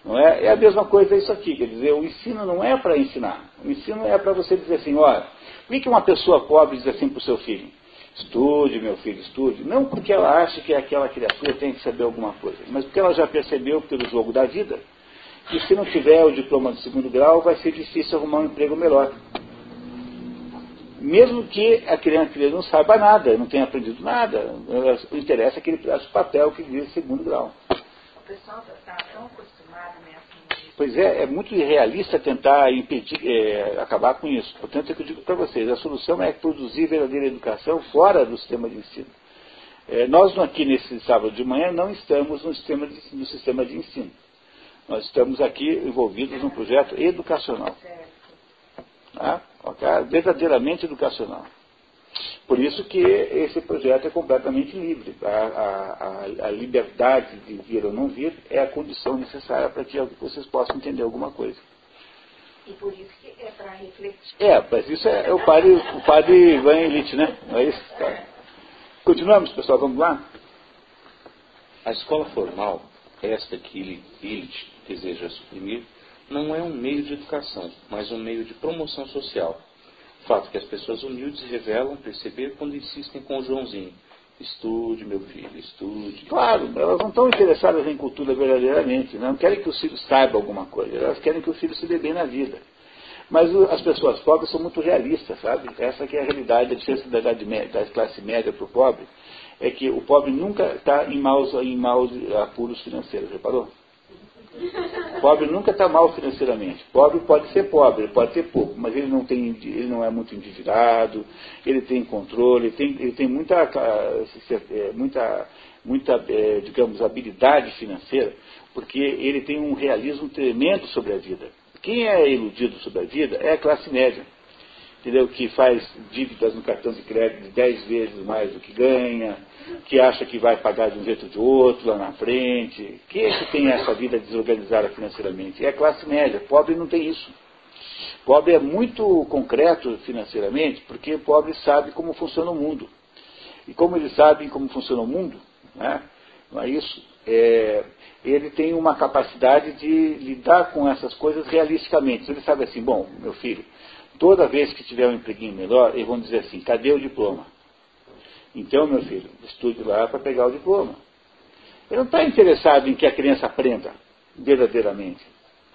Não é? é a mesma coisa isso aqui, quer dizer, o ensino não é para ensinar. O ensino é para você dizer assim, olha, por que uma pessoa pobre diz assim para o seu filho? Estude, meu filho, estude. Não porque ela acha que aquela criatura tem que saber alguma coisa, mas porque ela já percebeu pelo jogo da vida que se não tiver o diploma de segundo grau, vai ser difícil arrumar um emprego melhor. Mesmo que a criança, não saiba nada, não tenha aprendido nada, interessa aquele pedaço de papel que diz segundo grau. O pessoal está tão acostumado nessa Pois é, é muito irrealista tentar impedir, é, acabar com isso. Portanto, é o que eu digo para vocês, a solução é produzir verdadeira educação fora do sistema de ensino. É, nós aqui nesse sábado de manhã não estamos no sistema de, no sistema de ensino. Nós estamos aqui envolvidos num projeto educacional. Tá? Verdadeiramente educacional. Por isso que esse projeto é completamente livre. A, a, a, liberdade de vir ou não vir é a condição necessária para que vocês possam entender alguma coisa. E por isso que é para refletir. É, mas isso é, é o padre, o padre Van Elite, né? Não é isso? Tá. Continuamos, pessoal, vamos lá? A escola formal esta que ele, ele deseja suprimir, não é um meio de educação, mas um meio de promoção social. Fato que as pessoas humildes revelam perceber quando insistem com o Joãozinho. Estude, meu filho, estude. Claro, elas não estão interessadas em cultura verdadeiramente, não querem que os filhos saibam alguma coisa, elas querem que o filho se dê bem na vida. Mas as pessoas pobres são muito realistas, sabe? Essa que é a realidade, a diferença da, idade média, da classe média para o pobre, é que o pobre nunca está em maus, em maus apuros financeiros, reparou? Pobre nunca está mal financeiramente. Pobre pode ser pobre, pode ter pouco, mas ele não, tem, ele não é muito endividado, ele tem controle, ele tem, ele tem muita, é, muita, muita é, digamos, habilidade financeira, porque ele tem um realismo tremendo sobre a vida. Quem é iludido sobre a vida é a classe média entendeu? que faz dívidas no cartão de crédito de 10 vezes mais do que ganha, que acha que vai pagar de um jeito ou de outro lá na frente. Quem é que tem essa vida desorganizada financeiramente? É a classe média. Pobre não tem isso. Pobre é muito concreto financeiramente, porque pobre sabe como funciona o mundo. E como eles sabem como funciona o mundo, né? não é isso? É, ele tem uma capacidade de lidar com essas coisas realisticamente. Ele sabe assim, bom, meu filho, toda vez que tiver um empreguinho melhor, eles vão dizer assim, cadê o diploma? Então, meu filho, estude lá para pegar o diploma. Ele não está interessado em que a criança aprenda verdadeiramente.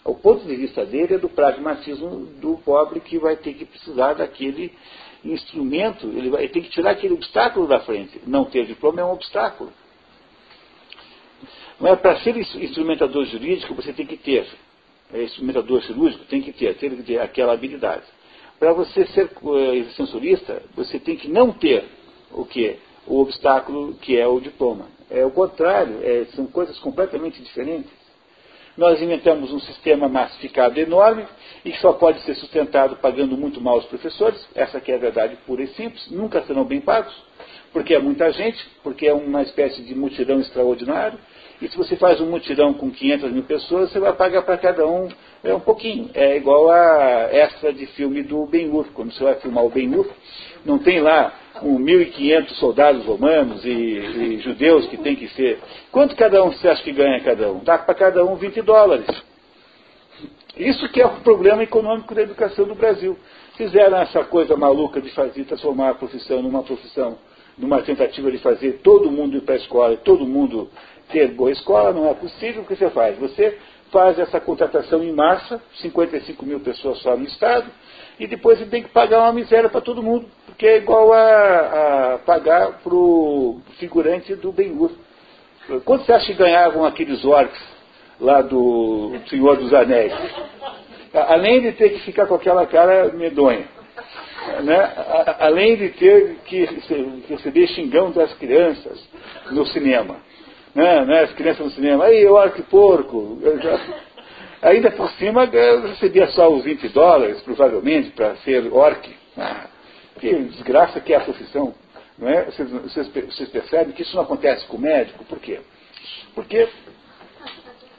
O ponto de vista dele é do pragmatismo do pobre que vai ter que precisar daquele instrumento, ele vai ter que tirar aquele obstáculo da frente. Não ter diploma é um obstáculo. Não é para ser instrumentador jurídico, você tem que ter. É, instrumentador cirúrgico tem que ter, tem que ter aquela habilidade. Para você ser uh, você tem que não ter o que? O obstáculo que é o diploma. É o contrário, é, são coisas completamente diferentes. Nós inventamos um sistema massificado enorme e que só pode ser sustentado pagando muito mal os professores, essa que é a verdade pura e simples, nunca serão bem pagos, porque é muita gente, porque é uma espécie de mutirão extraordinário, e se você faz um mutirão com 500 mil pessoas, você vai pagar para cada um é um pouquinho. É igual a extra de filme do Ben-Hur. Quando você vai filmar o Ben-Hur, não tem lá um 1.500 soldados romanos e, e, judeus que tem que ser. Quanto cada um você acha que ganha cada um? Dá para cada um 20 dólares. Isso que é o problema econômico da educação do Brasil. Fizeram essa coisa maluca de fazer, transformar a profissão numa profissão, numa tentativa de fazer todo mundo ir para a escola e todo mundo ter boa escola, não é possível. O que você faz? Você faz essa contratação em massa, 55 mil pessoas só no Estado, e depois você tem que pagar uma miséria para todo mundo, porque é igual a, a pagar para o figurante do Ben-Hur. Quanto você acha que ganhavam aqueles orcs lá do Senhor dos Anéis? Além de ter que ficar com aquela cara medonha. Né? Além de ter que receber xingão das crianças no cinema né, né, as crianças no cinema, aí, olha que porco. Ainda por cima eu recebia só os 20 dólares, provavelmente, para ser orc. Ah, que desgraça que é a profissão. Não é? Vocês, vocês, vocês percebem que isso não acontece com o médico? Por quê? Porque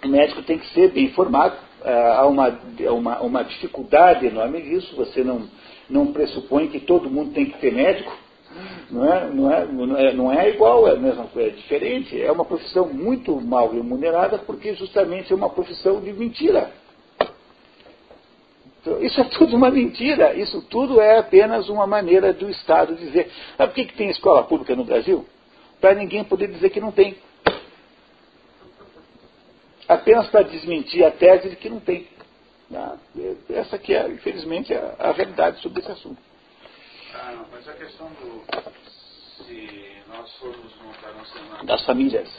o médico tem que ser bem informado. Ah, há uma, uma, uma dificuldade enorme nisso. Você não, não pressupõe que todo mundo tem que ter médico. Não é, não é, não é, não é igual, é, mesma, é diferente. É uma profissão muito mal remunerada porque justamente é uma profissão de mentira. Então, isso é tudo uma mentira. Isso tudo é apenas uma maneira do Estado dizer. Sabe por que, que tem escola pública no Brasil? Para ninguém poder dizer que não tem. Apenas para desmentir a tese de que não tem. Ah, essa que é, infelizmente, a realidade sobre esse assunto. Ah, mas a questão do. Se nós formos montar um. Das famílias.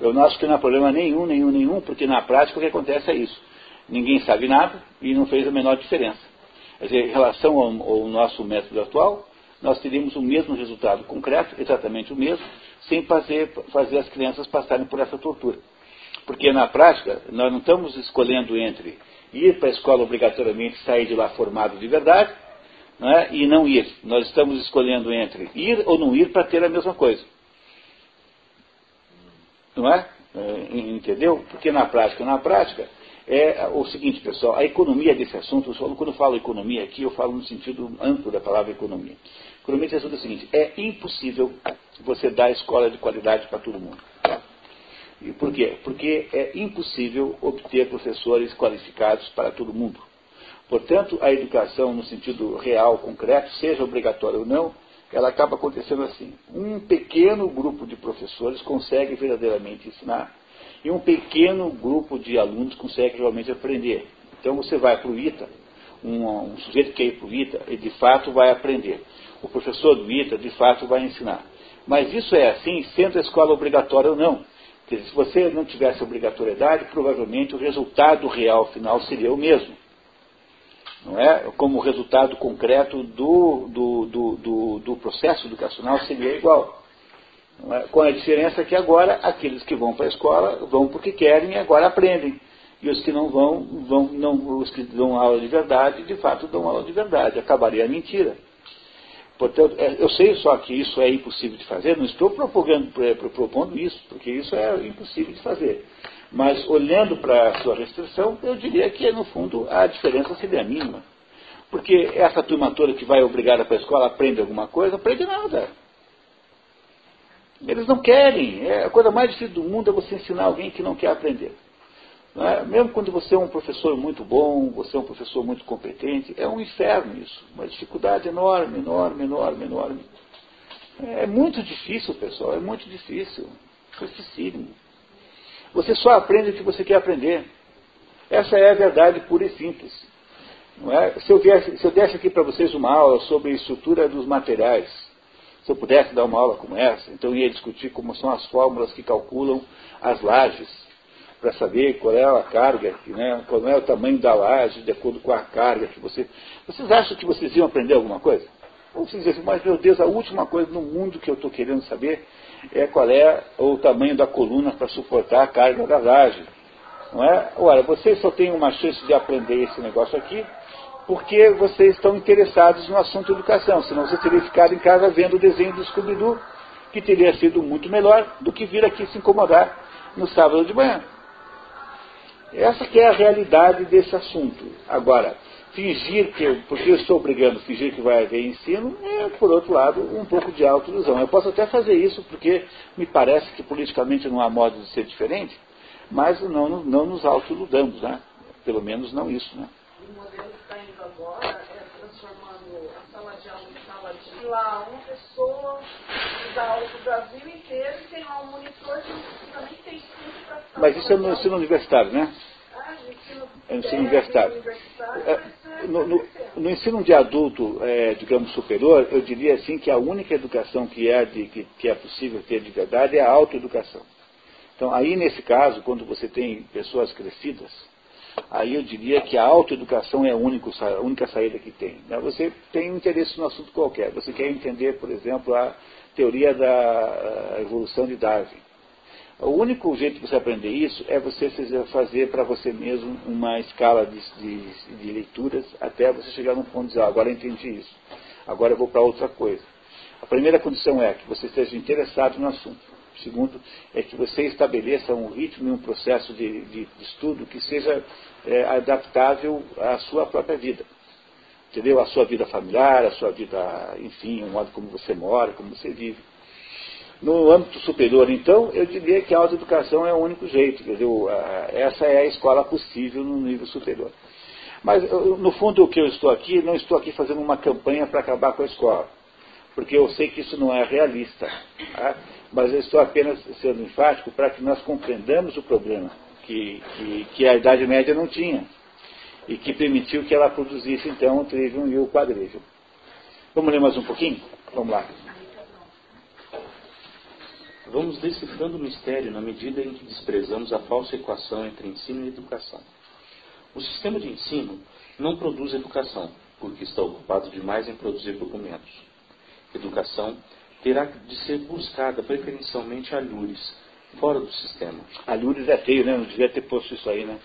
Eu não acho que não há problema nenhum, nenhum, nenhum, porque na prática o que acontece é isso. Ninguém sabe nada e não fez a menor diferença. Quer dizer, em relação ao, ao nosso método atual, nós teríamos o mesmo resultado concreto, exatamente o mesmo, sem fazer, fazer as crianças passarem por essa tortura. Porque na prática, nós não estamos escolhendo entre ir para a escola obrigatoriamente sair de lá formado de verdade, né, e não ir. Nós estamos escolhendo entre ir ou não ir para ter a mesma coisa. Não é? é? Entendeu? Porque na prática, na prática, é o seguinte, pessoal, a economia desse assunto, quando eu falo economia aqui, eu falo no sentido amplo da palavra economia. Economia desse assunto é o seguinte, é impossível você dar escola de qualidade para todo mundo. E por quê? Porque é impossível obter professores qualificados para todo mundo. Portanto, a educação, no sentido real, concreto, seja obrigatória ou não, ela acaba acontecendo assim. Um pequeno grupo de professores consegue verdadeiramente ensinar e um pequeno grupo de alunos consegue realmente aprender. Então você vai para o ITA, um, um, sujeito que quer ir para o ITA, e de fato vai aprender. O professor do ITA, de fato, vai ensinar. Mas isso é assim, sendo a escola obrigatória ou não. Quer dizer, se você não tivesse obrigatoriedade, provavelmente o resultado real final seria o mesmo. Não é? Como resultado concreto do, do, do, do, do processo educacional seria igual. É? Com a diferença que agora aqueles que vão para a escola vão porque querem e agora aprendem. E os que não vão, vão não, os que dão aula de verdade, de fato dão aula de verdade. Acabaria a mentira. Portanto, é, eu sei só que isso é impossível de fazer, não estou é, propondo isso, porque isso é impossível de fazer. Mas olhando para a sua restrição, eu diria que no fundo a diferença seria mínima. Porque essa turma toda que vai obrigada para a escola aprende alguma coisa, aprende nada. Eles não querem. É, a coisa mais difícil do mundo é você ensinar alguém que não quer aprender. É? Mesmo quando você é um professor muito bom, você é um professor muito competente, é um inferno isso. Uma dificuldade enorme, enorme, enorme, enorme. É muito difícil, pessoal, é muito difícil. Dificílimo. Você só aprende o que você quer aprender. Essa é a verdade pura e simples. É? se, eu viesse, se eu desse aqui para vocês uma aula sobre estrutura dos materiais, se eu pudesse dar uma aula como essa, então eu ia discutir como são as fórmulas que calculam as lajes, para saber qual é a carga, né, qual é o tamanho da laje de acordo com a carga que você. Vocês acham que vocês iam aprender alguma coisa? Ou vocês dizem, mas meu Deus, a última coisa no mundo que eu estou querendo saber é qual é o tamanho da coluna para suportar a carga da laje. Não é? Ora, vocês só têm uma chance de aprender esse negócio aqui porque vocês estão interessados no assunto educação, senão você teria ficado em casa vendo o desenho do Scooby-Doo, que teria sido muito melhor do que vir aqui se incomodar no sábado de manhã. Essa que é a realidade desse assunto. Agora, fingir que, porque eu estou brigando, fingir que vai haver ensino, é, por outro lado, um pouco de autoilusão. Eu posso até fazer isso porque me parece que politicamente não há modo de ser diferente, mas não, não nos autoiludamos, né? Pelo menos não isso, né? O modelo que está indo agora é transformando a sala de aula em sala de lá uma pessoa dá aula para o Brasil inteiro e tem lá um monitor que nem tem para Mas isso é no ensino universitário, né? É no ensino universitário. É, no, no, no, ensino de adulto, é, digamos, superior, eu diria assim que a única educação que é, de, que, que é possível ter de verdade é a autoeducação. Então, aí nesse caso, quando você tem pessoas crescidas, aí eu diria que a autoeducação é a única, a única saída que tem. Né? Você tem interesse no assunto qualquer. Você quer entender, por exemplo, a teoria da evolução de Darwin. O único jeito de você aprender isso é você fazer para você mesmo uma escala de, de, de, leituras até você chegar num ponto de dizer, ah, agora entendi isso, agora eu vou para outra coisa. A primeira condição é que você esteja interessado no assunto. O segundo é que você estabeleça um ritmo e um processo de, de estudo que seja é, adaptável à sua própria vida. Entendeu? A sua vida familiar, a sua vida, enfim, o modo como você mora, como você vive. No âmbito superior, então, eu diria que a autoeducação é o único jeito. Quer dizer, essa é a escola possível no nível superior. Mas, no fundo, o que eu estou aqui, não estou aqui fazendo uma campanha para acabar com a escola. Porque eu sei que isso não é realista. Tá? Mas eu estou apenas sendo enfático para que nós compreendamos o problema que, que, que, a Idade Média não tinha. E que permitiu que ela produzisse, então, o trivium e o quadrivium. Vamos ler mais um pouquinho? Vamos lá. Vamos decifrando o mistério na medida em que desprezamos a falsa equação entre ensino e educação. O sistema de ensino não produz educação, porque está ocupado demais em produzir documentos. Educação terá de ser buscada preferencialmente a Lures, fora do sistema. A Lures é feio, né? Não devia ter posto isso aí, né?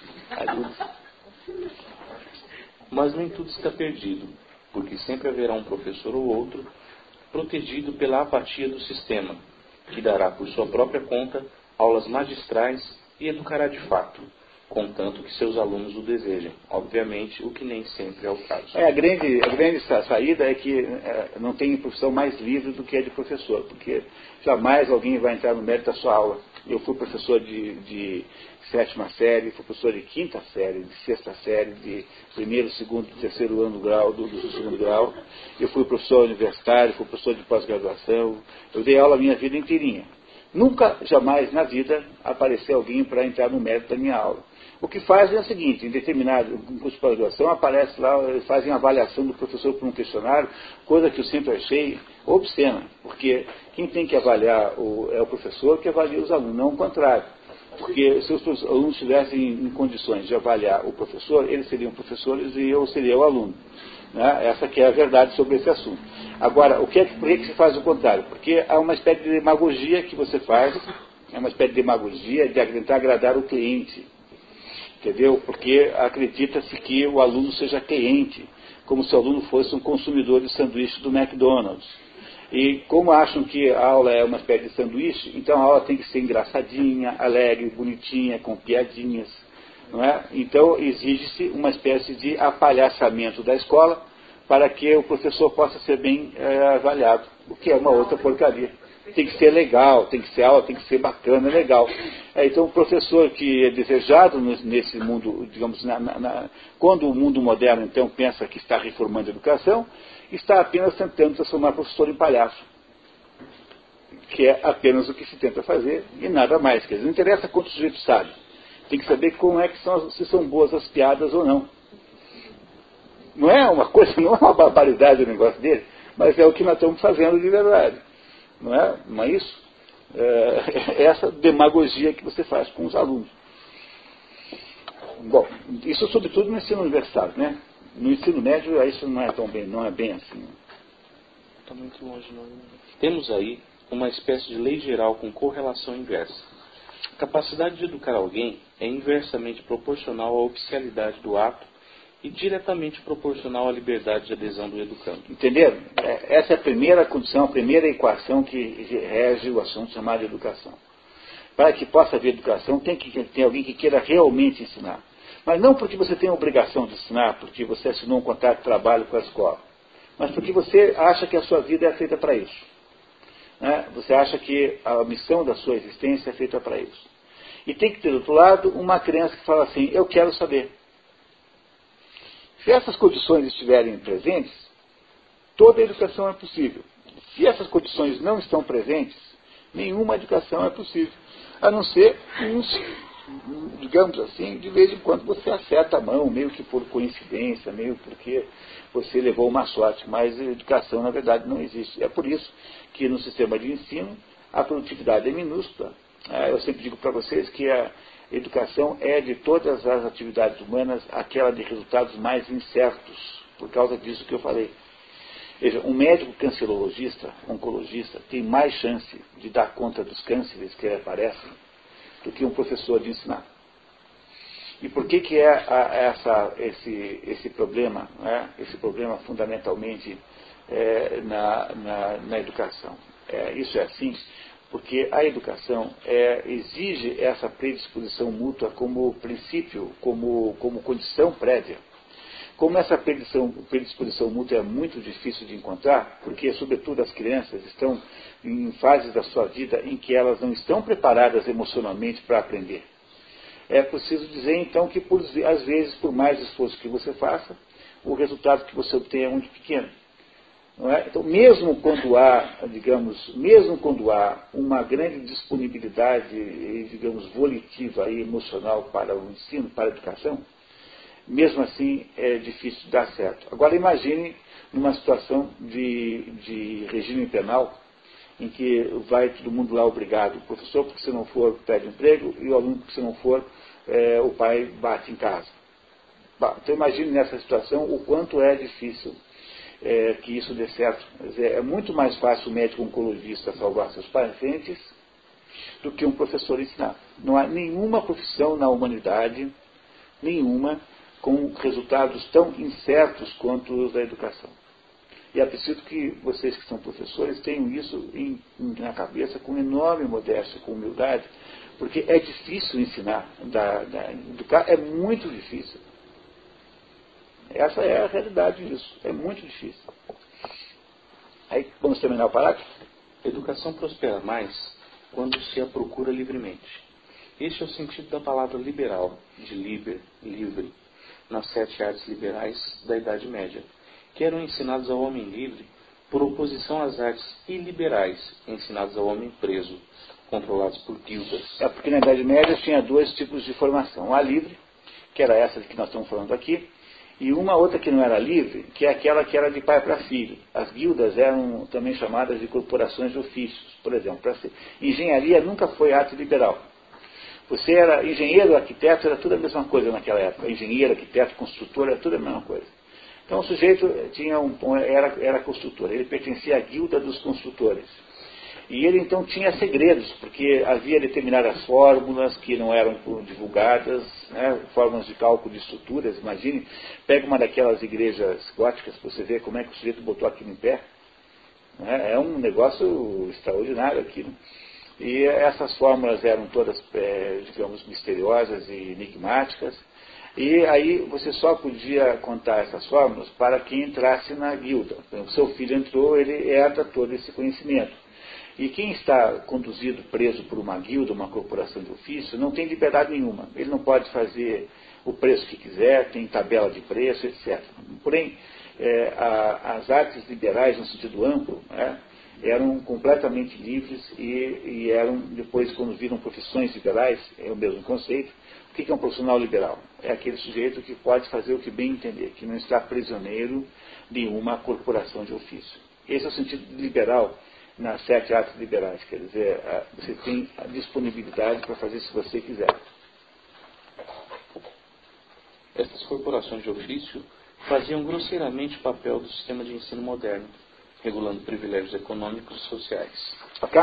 Mas nem tudo está perdido, porque sempre haverá um professor ou outro protegido pela apatia do sistema, que dará por sua própria conta aulas magistrais e educará de fato, contanto que seus alunos o desejem. Obviamente, o que nem sempre é o caso. É, a, grande, a grande saída é que é, não tem profissão mais livre do que a de professor, porque jamais alguém vai entrar no mérito da sua aula. Eu fui professor de, de sétima série, fui professor de quinta série, de sexta série, de primeiro, segundo, terceiro ano grau, do, do segundo grau. Eu fui professor universitário, fui professor de pós-graduação. Eu dei aula a minha vida inteirinha. Nunca, jamais na vida, apareceu alguém para entrar no mérito da minha aula. O que fazem é o seguinte, em determinado curso de pós-graduação, aparece lá, fazem avaliação do professor por um questionário, coisa que eu sempre achei obscena, porque quem tem que avaliar o, é o professor que avalia os alunos, não o contrário. Porque se os alunos estivessem em condições de avaliar o professor, eles seriam professores e eu seria o aluno. Né? Essa que é a verdade sobre esse assunto. Agora, o que é, por que, que se faz o contrário? Porque há uma espécie de demagogia que você faz, é uma espécie de demagogia de tentar agradar o cliente. Entendeu? Porque acredita-se que o aluno seja cliente, como se o aluno fosse um consumidor de sanduíche do McDonald's. E como acham que a aula é uma espécie de sanduíche, então a aula tem que ser engraçadinha, alegre, bonitinha, com piadinhas. Não é? Então exige-se uma espécie de apalhaçamento da escola para que o professor possa ser bem é, avaliado, o que é uma outra porcaria. Tem que ser legal, tem que ser aula, tem que ser bacana, legal. É, então, o professor que é desejado nesse mundo, digamos, na, na, quando o mundo moderno, então, pensa que está reformando a educação, está apenas tentando transformar o professor em palhaço. Que é apenas o que se tenta fazer e nada mais. Quer dizer, não interessa quanto o sujeito sabe. Tem que saber como é que são, se são boas as piadas ou não. Não é uma coisa, não é uma barbaridade o negócio dele, mas é o que nós estamos fazendo de verdade. Não é, não é isso? É, é essa demagogia que você faz com os alunos. Bom, isso sobretudo no ensino universitário, né? No ensino médio isso não é tão bem, não é bem assim. Está muito longe, não. Temos aí uma espécie de lei geral com correlação inversa. A capacidade de educar alguém é inversamente proporcional à oficialidade do ato e diretamente proporcional à liberdade de adesão do educando. Entenderam? É, essa é a primeira condição, a primeira equação que rege o assunto chamado educação. Para que possa haver educação, tem que ter alguém que queira realmente ensinar. Mas não porque você tem a obrigação de ensinar, porque você assinou um contrato de trabalho com a escola, mas porque você acha que a sua vida é feita para isso. Né? Você acha que a missão da sua existência é feita para isso. E tem que ter, do outro lado, uma criança que fala assim: Eu quero saber. Se essas condições estiverem presentes, toda educação é possível. Se essas condições não estão presentes, nenhuma educação é possível. A não ser uns, digamos assim, de vez em quando você acerta a mão, meio que por coincidência, meio porque você levou uma sorte, mas educação, na verdade, não existe. É por isso que no sistema de ensino a produtividade é minúscula. É, eu sempre digo para vocês que a Educação é, de todas as atividades humanas, aquela de resultados mais incertos, por causa disso que eu falei. Veja, um médico cancerologista, oncologista, tem mais chance de dar conta dos cânceres que aparecem do que um professor de ensinar. E por que, que é a, essa, esse, esse problema, né? esse problema fundamentalmente é, na, na, na, educação? É, isso é assim porque a educação é, exige essa predisposição mútua como princípio, como, como condição prévia. Como essa predisposição, mútua é muito difícil de encontrar, porque, sobretudo, as crianças estão em fases da sua vida em que elas não estão preparadas emocionalmente para aprender. É preciso dizer, então, que, por, às vezes, por mais esforço que você faça, o resultado que você obtém é muito pequeno. É? Então, mesmo quando há, digamos, mesmo quando há uma grande disponibilidade, digamos, volitiva e emocional para o ensino, para a educação, mesmo assim é difícil dar certo. Agora imagine numa situação de, de regime penal, em que vai todo mundo lá obrigado, o professor porque se não for pede emprego e o aluno porque se não for é, o pai bate em casa. Então imagine nessa situação o quanto é difícil é, que isso dê certo. Dizer, é muito mais fácil o médico oncologista salvar seus pacientes do que um professor ensinar. Não há nenhuma profissão na humanidade, nenhuma, com resultados tão incertos quanto os da educação. E é preciso que vocês que são professores tenham isso em, na cabeça com enorme modéstia, com humildade, porque é difícil ensinar, da, da, educar é muito difícil. Essa é a realidade disso. É muito difícil. Aí, vamos terminar o parágrafo? Educação prospera mais quando se a procura livremente. Este é o sentido da palavra liberal, de liber, livre, nas sete artes liberais da Idade Média, que eram ensinadas ao homem livre por oposição às artes iliberais, ensinadas ao homem preso, controlados por guildas. É porque na Idade Média tinha dois tipos de formação. A livre, que era essa que nós estamos falando aqui, e uma outra que não era livre, que é aquela que era de pai para filho. As guildas eram também chamadas de corporações de ofícios. Por exemplo, engenharia nunca foi arte liberal. Você era engenheiro, arquiteto, era tudo a mesma coisa naquela época. Engenheiro, arquiteto, construtor, era tudo a mesma coisa. Então o sujeito tinha um, era, era construtor, ele pertencia à guilda dos construtores. E ele então tinha segredos, porque havia determinadas fórmulas que não eram divulgadas, né, fórmulas de cálculo de estruturas. Imagine, pega uma daquelas igrejas góticas para você ver como é que o sujeito botou aquilo em pé. Né, é um negócio extraordinário aquilo. E essas fórmulas eram todas, é, digamos, misteriosas e enigmáticas. E aí você só podia contar essas fórmulas para quem entrasse na guilda. Seu filho entrou, ele herda todo esse conhecimento. E quem está conduzido, preso por uma guilda, uma corporação de ofício, não tem liberdade nenhuma. Ele não pode fazer o preço que quiser, tem tabela de preço, etc. Porém, é, a, as artes liberais, no sentido amplo, é, eram completamente livres e, e, eram, depois, quando viram profissões liberais, é o mesmo conceito. O que é um profissional liberal? É aquele sujeito que pode fazer o que bem entender, que não está prisioneiro de uma corporação de ofício. Esse é o sentido liberal nas sete artes liberais, quer dizer, você tem a disponibilidade para fazer se você quiser. Estas corporações de ofício faziam grosseiramente o papel do sistema de ensino moderno regulando privilégios econômicos e sociais. Ok?